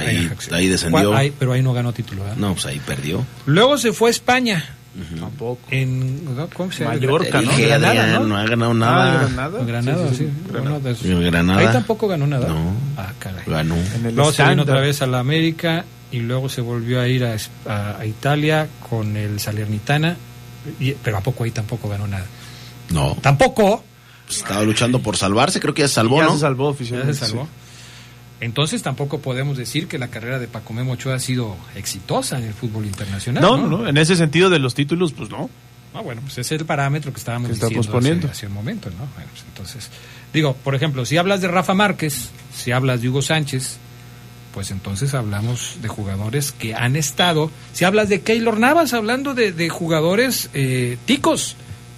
ahí, descendió. ¿Cuál- ahí- pero ahí no ganó título, ¿verdad? No, pues ahí perdió. Luego se fue a España. Tampoco. En ¿cómo se llama? Mallorca, ¿no? Granada, Adrián, ¿no? no ha ganado Ah, nada. Granada. Granada, sí. Sí, sí, sí. Uno de esos. El Granada. Ahí tampoco ganó nada. No. Ah, caray. Ganó. Luego se vino otra vez a la América y luego se volvió a ir a, a- a Italia con el Salernitana. y- pero a poco ahí tampoco ganó nada. No. Tampoco. Pues estaba luchando por salvarse, creo que ya se salvó, Ya ¿no? se salvó Ya oficialmente. se salvó. Entonces tampoco podemos decir que la carrera de Paco Memo Ochoa ha sido exitosa en el fútbol internacional. No, ¿no? no, en ese sentido de los títulos, pues no. Ah, bueno, pues ese es el parámetro que estábamos Que diciendo poniendo. hace, hace un momento, ¿no? Bueno, pues entonces, digo, por ejemplo, si hablas de Rafa Márquez, si hablas de Hugo Sánchez, pues entonces hablamos de jugadores que han estado. Si hablas de Keylor Navas, hablando de, de jugadores eh, ticos.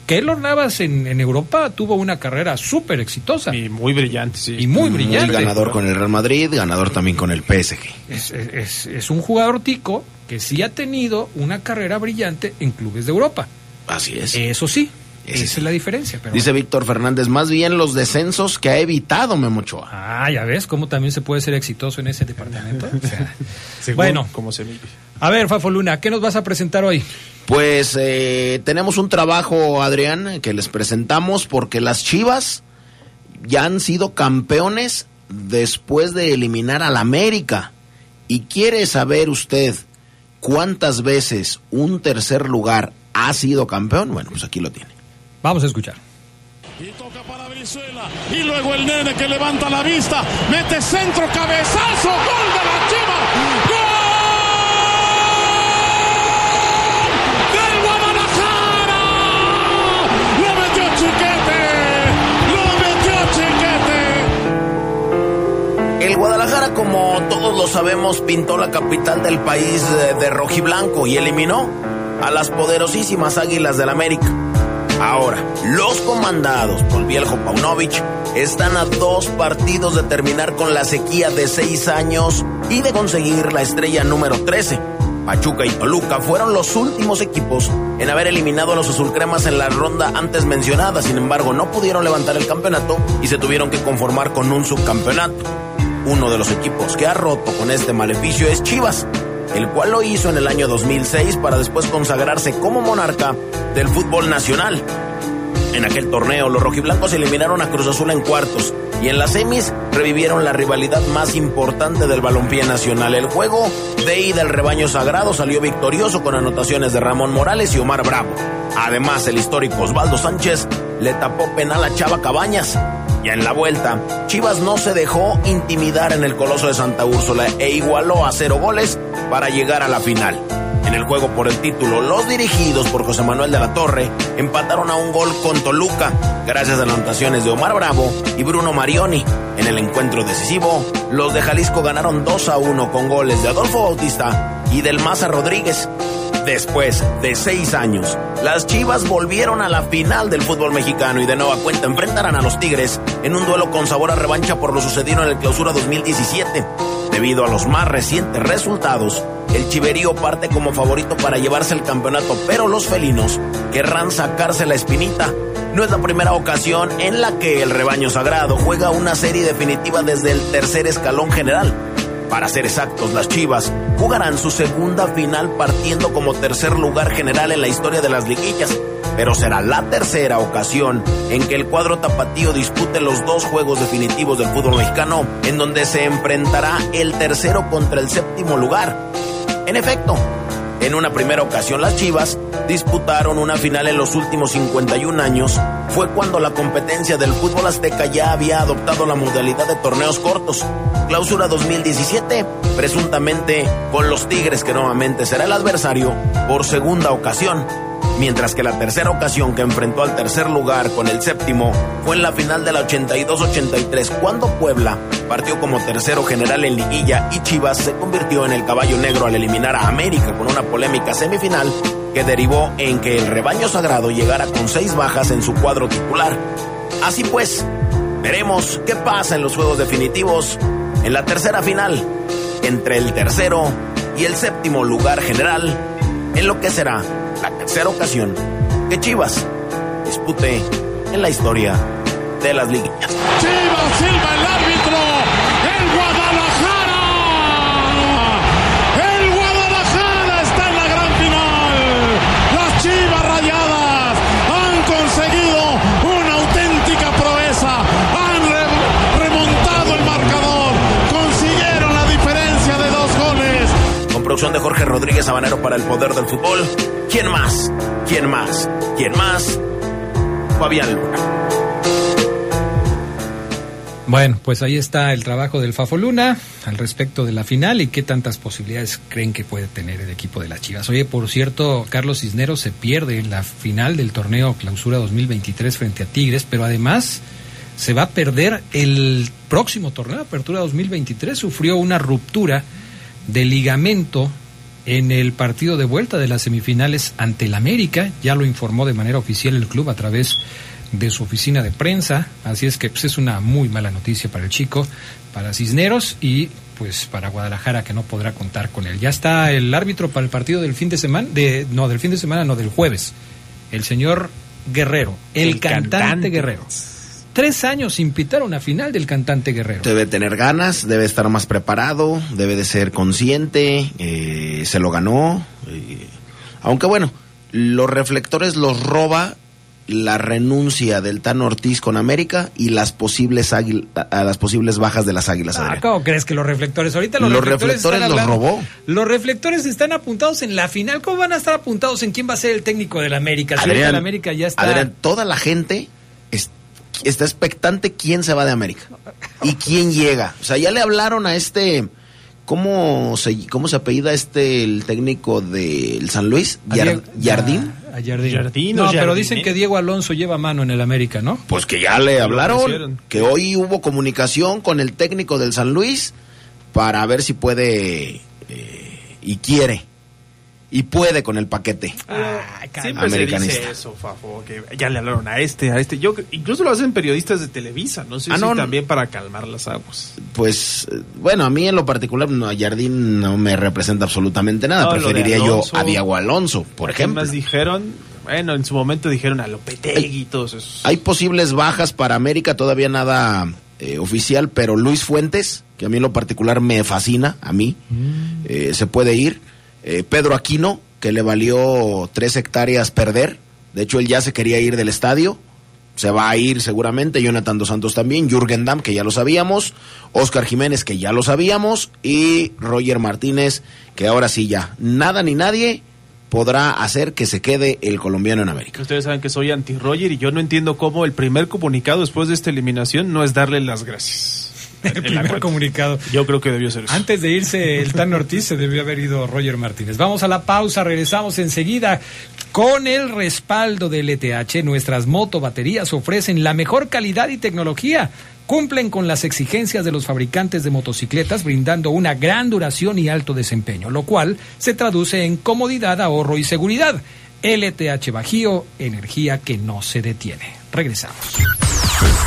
Keylor Navas en, en Europa tuvo una carrera súper exitosa. Y muy brillante, sí. Y muy brillante. ganador con el Real Madrid, ganador también con el PSG. Es, es- es un jugador tico que sí ha tenido una carrera brillante en clubes de Europa. Así es. Eso sí, Esa es la diferencia. Pero Dice Víctor Fernández, más bien los descensos que ha evitado Memo Ochoa. Ah, ya ves cómo también se puede ser exitoso en ese departamento. O sea, bueno, cómo se a ver, Fafo Luna, ¿qué nos vas a presentar hoy? Pues eh, tenemos un trabajo, Adrián, que les presentamos porque las Chivas ya han sido campeones después de eliminar al América. ¿Y quiere saber usted cuántas veces un tercer lugar ha sido campeón? Bueno, pues aquí lo tiene. Vamos a escuchar. Y luego el nene que levanta la vista, mete centro, cabezazo, gol de la Chiva. ¡Gol! ¡Del Guadalajara! ¡Lo metió Chiquete! ¡Lo metió Chiquete! El Guadalajara, como todos lo sabemos, pintó la capital del país eh, de rojiblanco y eliminó a las poderosísimas Águilas del América. Ahora, los comandados por Bielko Paunovic están a dos partidos de terminar con la sequía de seis años y de conseguir la estrella número 13. Pachuca y Toluca fueron los últimos equipos en haber eliminado a los azulcremas en la ronda antes mencionada. Sin embargo, no pudieron levantar el campeonato y se tuvieron que conformar con un subcampeonato. Uno de los equipos que ha roto con este maleficio es Chivas, el cual lo hizo en el año 2006 para después consagrarse como monarca del fútbol nacional. En aquel torneo, los rojiblancos eliminaron a Cruz Azul en cuartos y en las semis revivieron la rivalidad más importante del balompié nacional. El juego de ida del rebaño sagrado salió victorioso con anotaciones de Ramón Morales y Omar Bravo. Además, el histórico Osvaldo Sánchez le tapó penal a Chava Cabañas. Ya en la vuelta, Chivas no se dejó intimidar en el Coloso de Santa Úrsula e igualó a cero goles para llegar a la final. En el juego por el título, los dirigidos por José Manuel de la Torre empataron a un gol con Toluca, gracias a las anotaciones de Omar Bravo y Bruno Marioni. En el encuentro decisivo, los de Jalisco ganaron 2 a 1 con goles de Adolfo Bautista y del Maza Rodríguez. Después de seis años, las Chivas volvieron a la final del fútbol mexicano y de nueva cuenta enfrentarán a los Tigres en un duelo con sabor a revancha por lo sucedido en el clausura 2017. Debido a los más recientes resultados, el Chiverío parte como favorito para llevarse el campeonato, pero los felinos querrán sacarse la espinita. No es la primera ocasión en la que el rebaño sagrado juega una serie definitiva desde el tercer escalón general. Para ser exactos, las Chivas jugarán su segunda final partiendo como tercer lugar general en la historia de las liguillas, pero será la tercera ocasión en que el cuadro tapatío dispute los dos juegos definitivos del fútbol mexicano, en donde se enfrentará el tercero contra el séptimo lugar. En efecto, en una primera ocasión las Chivas disputaron una final en los últimos 51 años. Fue cuando la competencia del fútbol azteca ya había adoptado la modalidad de torneos cortos. Clausura 2017, presuntamente con los Tigres que nuevamente será el adversario por segunda ocasión. Mientras que la tercera ocasión que enfrentó al tercer lugar con el séptimo fue en la final de la 82-83 cuando Puebla partió como tercero general en liguilla y Chivas se convirtió en el caballo negro al eliminar a América con una polémica semifinal que derivó en que el rebaño sagrado llegara con seis bajas en su cuadro titular. Así pues, veremos qué pasa en los juegos definitivos en la tercera final entre el tercero y el séptimo lugar general en lo que será la tercera ocasión que Chivas dispute en la historia de las liguillas. Chivas Silva el árbitro. De Jorge Rodríguez Habanero para el poder del fútbol. ¿Quién más? ¿Quién más? ¿Quién más? Fabián Luna. Bueno, pues ahí está el trabajo del Fafo Luna al respecto de la final y qué tantas posibilidades creen que puede tener el equipo de las Chivas. Oye, por cierto, Carlos Cisneros se pierde en la final del torneo Clausura 2023 frente a Tigres, pero además se va a perder el próximo torneo Apertura 2023. Sufrió una ruptura de ligamento en el partido de vuelta de las semifinales ante el América. Ya lo informó de manera oficial el club a través de su oficina de prensa. Así es que pues, es una muy mala noticia para el chico, para Cisneros y pues para Guadalajara que no podrá contar con él. Ya está el árbitro para el partido del fin de semana, de, no, del fin de semana, no, del jueves. El señor Guerrero, el, El cantante, cantante. Guerrero. Tres años sin pitar una final del cantante Guerrero. Debe tener ganas, debe estar más preparado, debe de ser consciente, eh, se lo ganó. eh, aunque bueno, los reflectores los roba la renuncia del Tan Ortiz con América y las posibles águil- a las posibles bajas de las Águilas. Ah, Adrián. ¿Cómo crees que los reflectores? Ahorita los, Los reflectores, los hablando- robó. Los reflectores están apuntados en la final. ¿Cómo van a estar apuntados en quién va a ser el técnico del América? Si Adrián, el América ya está. Adrián, toda la gente es- está expectante quién se va de América y quién llega. O sea, ya le hablaron a este, ¿cómo se, cómo se apellida este, el técnico del San Luis? A Yar- Diego- Jardín. a- a Jardín. Jardín No, pero dicen ¿eh? que Diego Alonso lleva mano en el América, ¿no? Pues que ya le hablaron, que hoy hubo comunicación con el técnico del San Luis para ver si puede eh, y quiere. Y puede con el paquete. Siempre se dice eso, Fafo, que ya le hablaron a este, a este. Yo incluso lo hacen periodistas de Televisa, no sé Ah, si no, también para calmar las aguas. Pues, eh, bueno, a mí en lo particular, no, Jardín no me representa absolutamente nada. No, Preferiría yo Alonso. a Diego Alonso, por ¿Qué ejemplo. más dijeron? Bueno, en su momento dijeron a Lopetegui y todos esos. Hay posibles bajas para América, todavía nada eh, oficial, pero Luis Fuentes, que a mí en lo particular me fascina, a mí, Mm. eh, se puede ir. Eh, Pedro Aquino, que le valió tres hectáreas perder. De hecho, él ya se quería ir del estadio. Se va a ir seguramente. Jonathan Dos Santos también. Jürgen Damm, que ya lo sabíamos. Oscar Jiménez, que ya lo sabíamos. Y Roger Martínez, que ahora sí ya. Nada ni nadie podrá hacer que se quede el colombiano en América. Ustedes saben que soy anti-Roger y yo no entiendo cómo el primer comunicado después de esta eliminación no es darle las gracias. El primer comunicado. Yo creo que debió ser eso. Antes de irse el Tan Ortiz se debió haber ido Roger Martínez. Vamos a la pausa, regresamos enseguida. Con el respaldo del ETH, nuestras motobaterías ofrecen la mejor calidad y tecnología. Cumplen con las exigencias de los fabricantes de motocicletas, brindando una gran duración y alto desempeño, lo cual se traduce en comodidad, ahorro y seguridad. LTH Bajío, energía que no se detiene. Regresamos.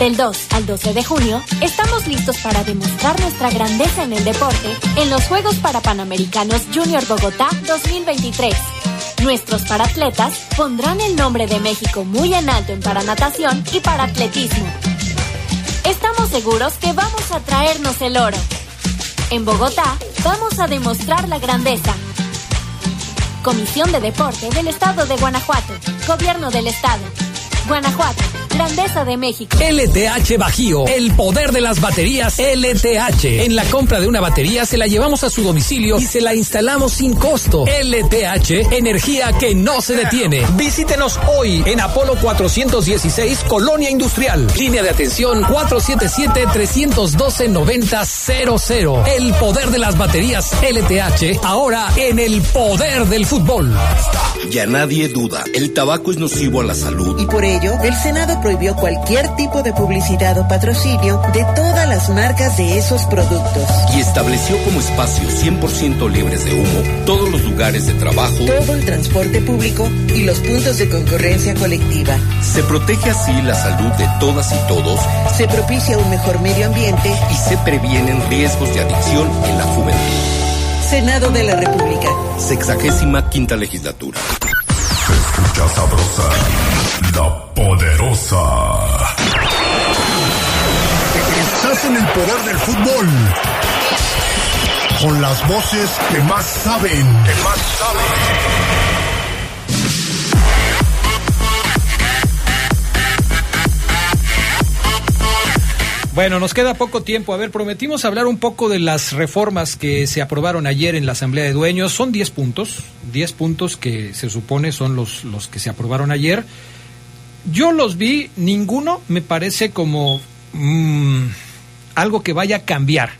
Del 2 al 12 de junio, estamos listos para demostrar nuestra grandeza en el deporte en los Juegos para Panamericanos Junior Bogotá 2023. Nuestros paratletas pondrán el nombre de México muy en alto en paranatación y para atletismo. Estamos seguros que vamos a traernos el oro. En Bogotá vamos a demostrar la grandeza. Comisión de Deporte del Estado de Guanajuato. Gobierno del Estado. Guanajuato. Grandeza de México. LTH Bajío, el poder de las baterías LTH. En la compra de una batería se la llevamos a su domicilio y se la instalamos sin costo. LTH, energía que no se detiene. Visítenos hoy en Apolo 416, Colonia Industrial. Línea de atención 477-312-9000. El poder de las baterías LTH, ahora en el poder del fútbol. Ya nadie duda, el tabaco es nocivo a la salud. Y por ello, el Senado prohibió cualquier tipo de publicidad o patrocinio de todas las marcas de esos productos. Y estableció como espacios 100% libres de humo todos los lugares de trabajo. Todo el transporte público y los puntos de concurrencia colectiva. Se protege así la salud de todas y todos Se propicia un mejor medio ambiente. y se previenen riesgos de adicción en la juventud. Senado de la República. Sexagésima quinta legislatura. Se escucha sabrosa, la poderosa. Estás en el poder del fútbol. Con las voces que más saben. Que más saben. Bueno, nos queda poco tiempo. A ver, prometimos hablar un poco de las reformas que se aprobaron ayer en la Asamblea de Dueños. Son 10 puntos, 10 puntos que se supone son los, los que se aprobaron ayer. Yo los vi, ninguno me parece como mm, algo que vaya a cambiar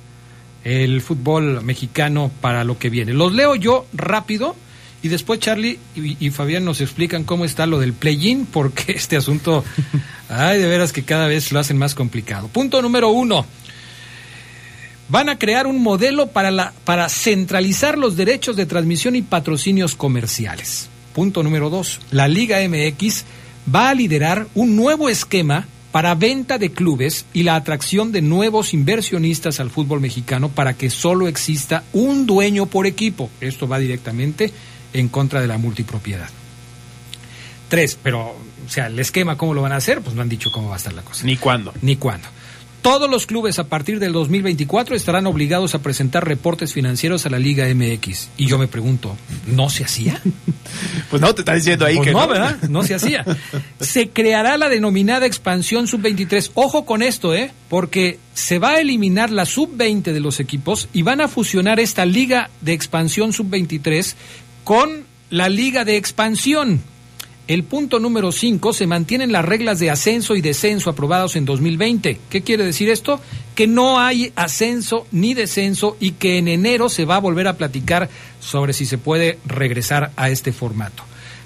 el fútbol mexicano para lo que viene. Los leo yo rápido Y después Charlie y, Fabián nos explican cómo está lo del play-in, porque este asunto, ay, de veras que cada vez lo hacen más complicado. Punto número uno. Van a crear un modelo para, para centralizar los derechos de transmisión y patrocinios comerciales. Punto número dos. La Liga MX va a liderar un nuevo esquema para venta de clubes y la atracción de nuevos inversionistas al fútbol mexicano para que solo exista un dueño por equipo. Esto va directamente en contra de la multipropiedad. Tres, pero, o sea, el esquema, ¿cómo lo van a hacer? Pues no han dicho cómo va a estar la cosa. Ni cuándo. Ni cuándo. Todos los clubes a partir del 2024 estarán obligados a presentar reportes financieros a la Liga MX. Y yo me pregunto, ¿no se hacía? Pues no, te está diciendo ahí Pues que no, no. ¿verdad? No se hacía. Se creará la denominada expansión sub-23. Ojo con esto, ¿eh? Porque se va a eliminar la sub-20 de los equipos y van a fusionar esta liga de expansión sub-23 con la liga de expansión. El punto número 5 se mantienen las reglas de ascenso y descenso aprobados en 2020. ¿Qué quiere decir esto? Que no hay ascenso ni descenso y que en enero se va a volver a platicar sobre si se puede regresar a este formato.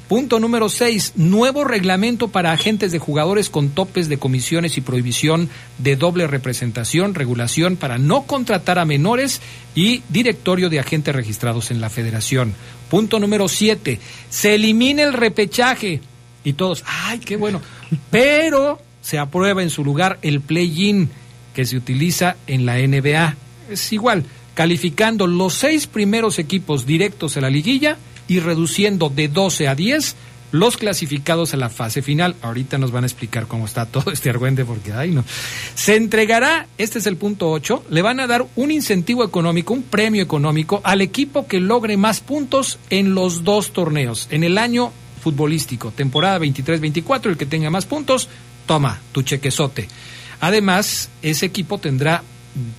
Punto número 6. Nuevo reglamento para agentes de jugadores con topes de comisiones y prohibición de doble representación, regulación para no contratar a menores y directorio de agentes registrados en la federación. Punto número 7. Se elimina el repechaje. Y todos, ay, qué bueno. Pero se aprueba en su lugar el play-in que se utiliza en la NBA. Es igual, calificando los seis primeros equipos directos a la liguilla y reduciendo de 12 a 10 los clasificados a la fase final. Ahorita nos van a explicar cómo está todo este argüente porque, ay, no. Se entregará, este es el punto 8, le van a dar un incentivo económico, un premio económico al equipo que logre más puntos en los dos torneos. En el año futbolístico, temporada 23-24, el que tenga más puntos, toma tu chequezote. Además, ese equipo tendrá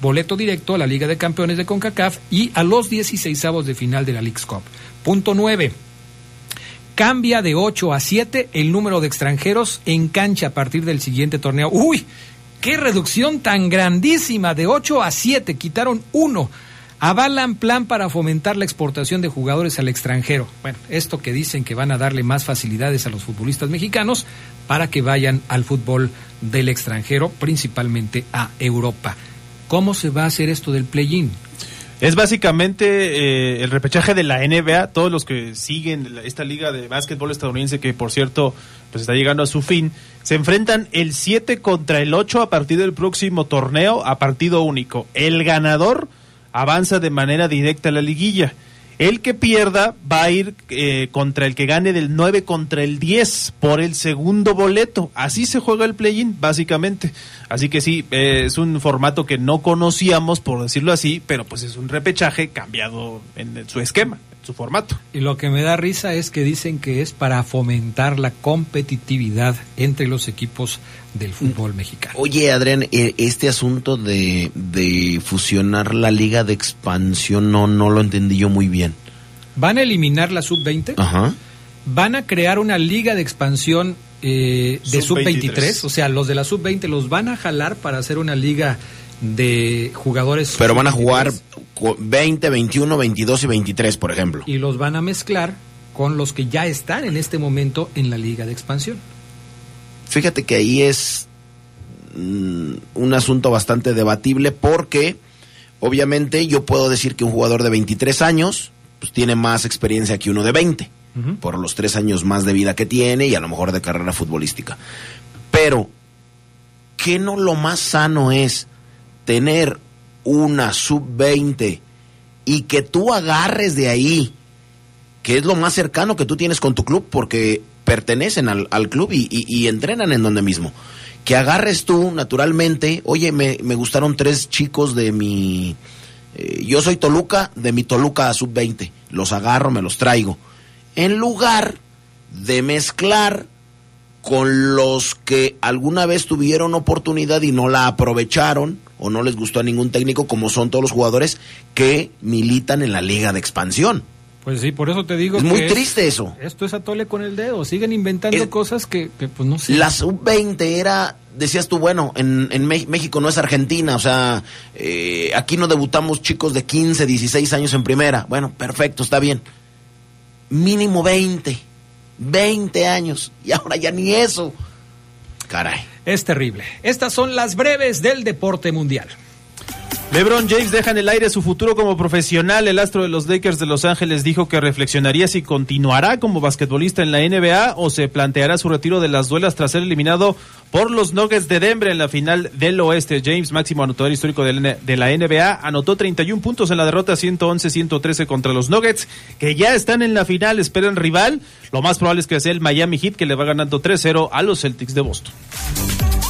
boleto directo a la Liga de Campeones de CONCACAF y a los 16 de final de la League's Cup. Punto 9. Cambia de 8 a 7 el número de extranjeros en cancha a partir del siguiente torneo. ¡Uy! ¡Qué reducción tan grandísima! De 8 a 7, quitaron uno. Avalan plan para fomentar la exportación de jugadores al extranjero. Bueno, esto que dicen que van a darle más facilidades a los futbolistas mexicanos para que vayan al fútbol del extranjero, principalmente a Europa. ¿Cómo se va a hacer esto del play-in? Es básicamente eh, el repechaje de la NBA. Todos los que siguen esta liga de básquetbol estadounidense, que por cierto pues está llegando a su fin, se enfrentan el 7 contra el 8 a partir del próximo torneo a partido único. El ganador avanza de manera directa a la liguilla. El que pierda va a ir eh, contra el que gane del 9 contra el 10 por el segundo boleto. Así se juega el play-in, básicamente. Así que sí, es un formato que no conocíamos, por decirlo así, pero pues es un repechaje cambiado en su esquema, su formato. Y lo que me da risa es que dicen que es para fomentar la competitividad entre los equipos del fútbol mexicano. Oye, Adrián, eh, este asunto de, de fusionar la liga de expansión no, no lo entendí yo muy bien. Van a eliminar la sub-20, Ajá. van a crear una liga de expansión eh, de Sub-23. sub-23, o sea, los de la sub-20 los van a jalar para hacer una liga de jugadores. Pero van a jugar sub-23 cu- 20, 21, 22 y 23, por ejemplo. Y los van a mezclar con los que ya están en este momento en la liga de expansión. Fíjate que ahí es mm, un asunto bastante debatible porque obviamente yo puedo decir que un jugador de 23 años pues tiene más experiencia que uno de 20 por los tres años más de vida que tiene y a lo mejor de carrera futbolística. Pero, ¿qué no lo más sano es tener una sub-20 y que tú agarres de ahí, que es lo más cercano que tú tienes con tu club, porque pertenecen al, al club y, entrenan en donde mismo? Que agarres tú, naturalmente, oye, me, me gustaron tres chicos de mi... eh, yo soy Toluca, de mi Toluca sub-20. Los agarro, me los traigo. En lugar de mezclar con los que alguna vez tuvieron oportunidad y no la aprovecharon o no les gustó a ningún técnico, como son todos los jugadores que militan en la liga de expansión. Pues sí, por eso te digo Es que muy triste eso. Esto es atole con el dedo. Siguen inventando Es- cosas que, que, pues no sé. La sub-20 era, decías tú, bueno, en, en México no es Argentina, o sea, eh, aquí no debutamos chicos de 15, 16 años en primera. Bueno, perfecto, está bien. mínimo 20. 20 años. Y ahora ya ni eso. Caray. Es terrible. Estas son las breves del deporte mundial. LeBron James deja en el aire su futuro como profesional. El astro de los Lakers de Los Ángeles dijo que reflexionaría si continuará como basquetbolista en la NBA o se planteará su retiro de las duelas tras ser eliminado por los Nuggets de Denver en la final del oeste. James, máximo anotador histórico de la NBA, anotó 31 puntos en la derrota 111-113 contra los Nuggets, que ya están en la final, esperan rival. Lo más probable es que sea el Miami Heat, que le va ganando 3-0 a los Celtics de Boston.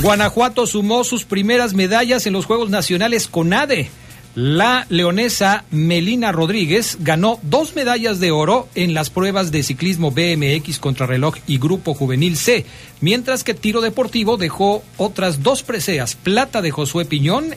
Guanajuato sumó sus primeras medallas en los Juegos Nacionales con ADE. La leonesa Melina Rodríguez ganó dos medallas de oro en las pruebas de ciclismo BMX contrarreloj y grupo juvenil C, mientras que tiro deportivo dejó otras dos preseas, plata de Josué Piñón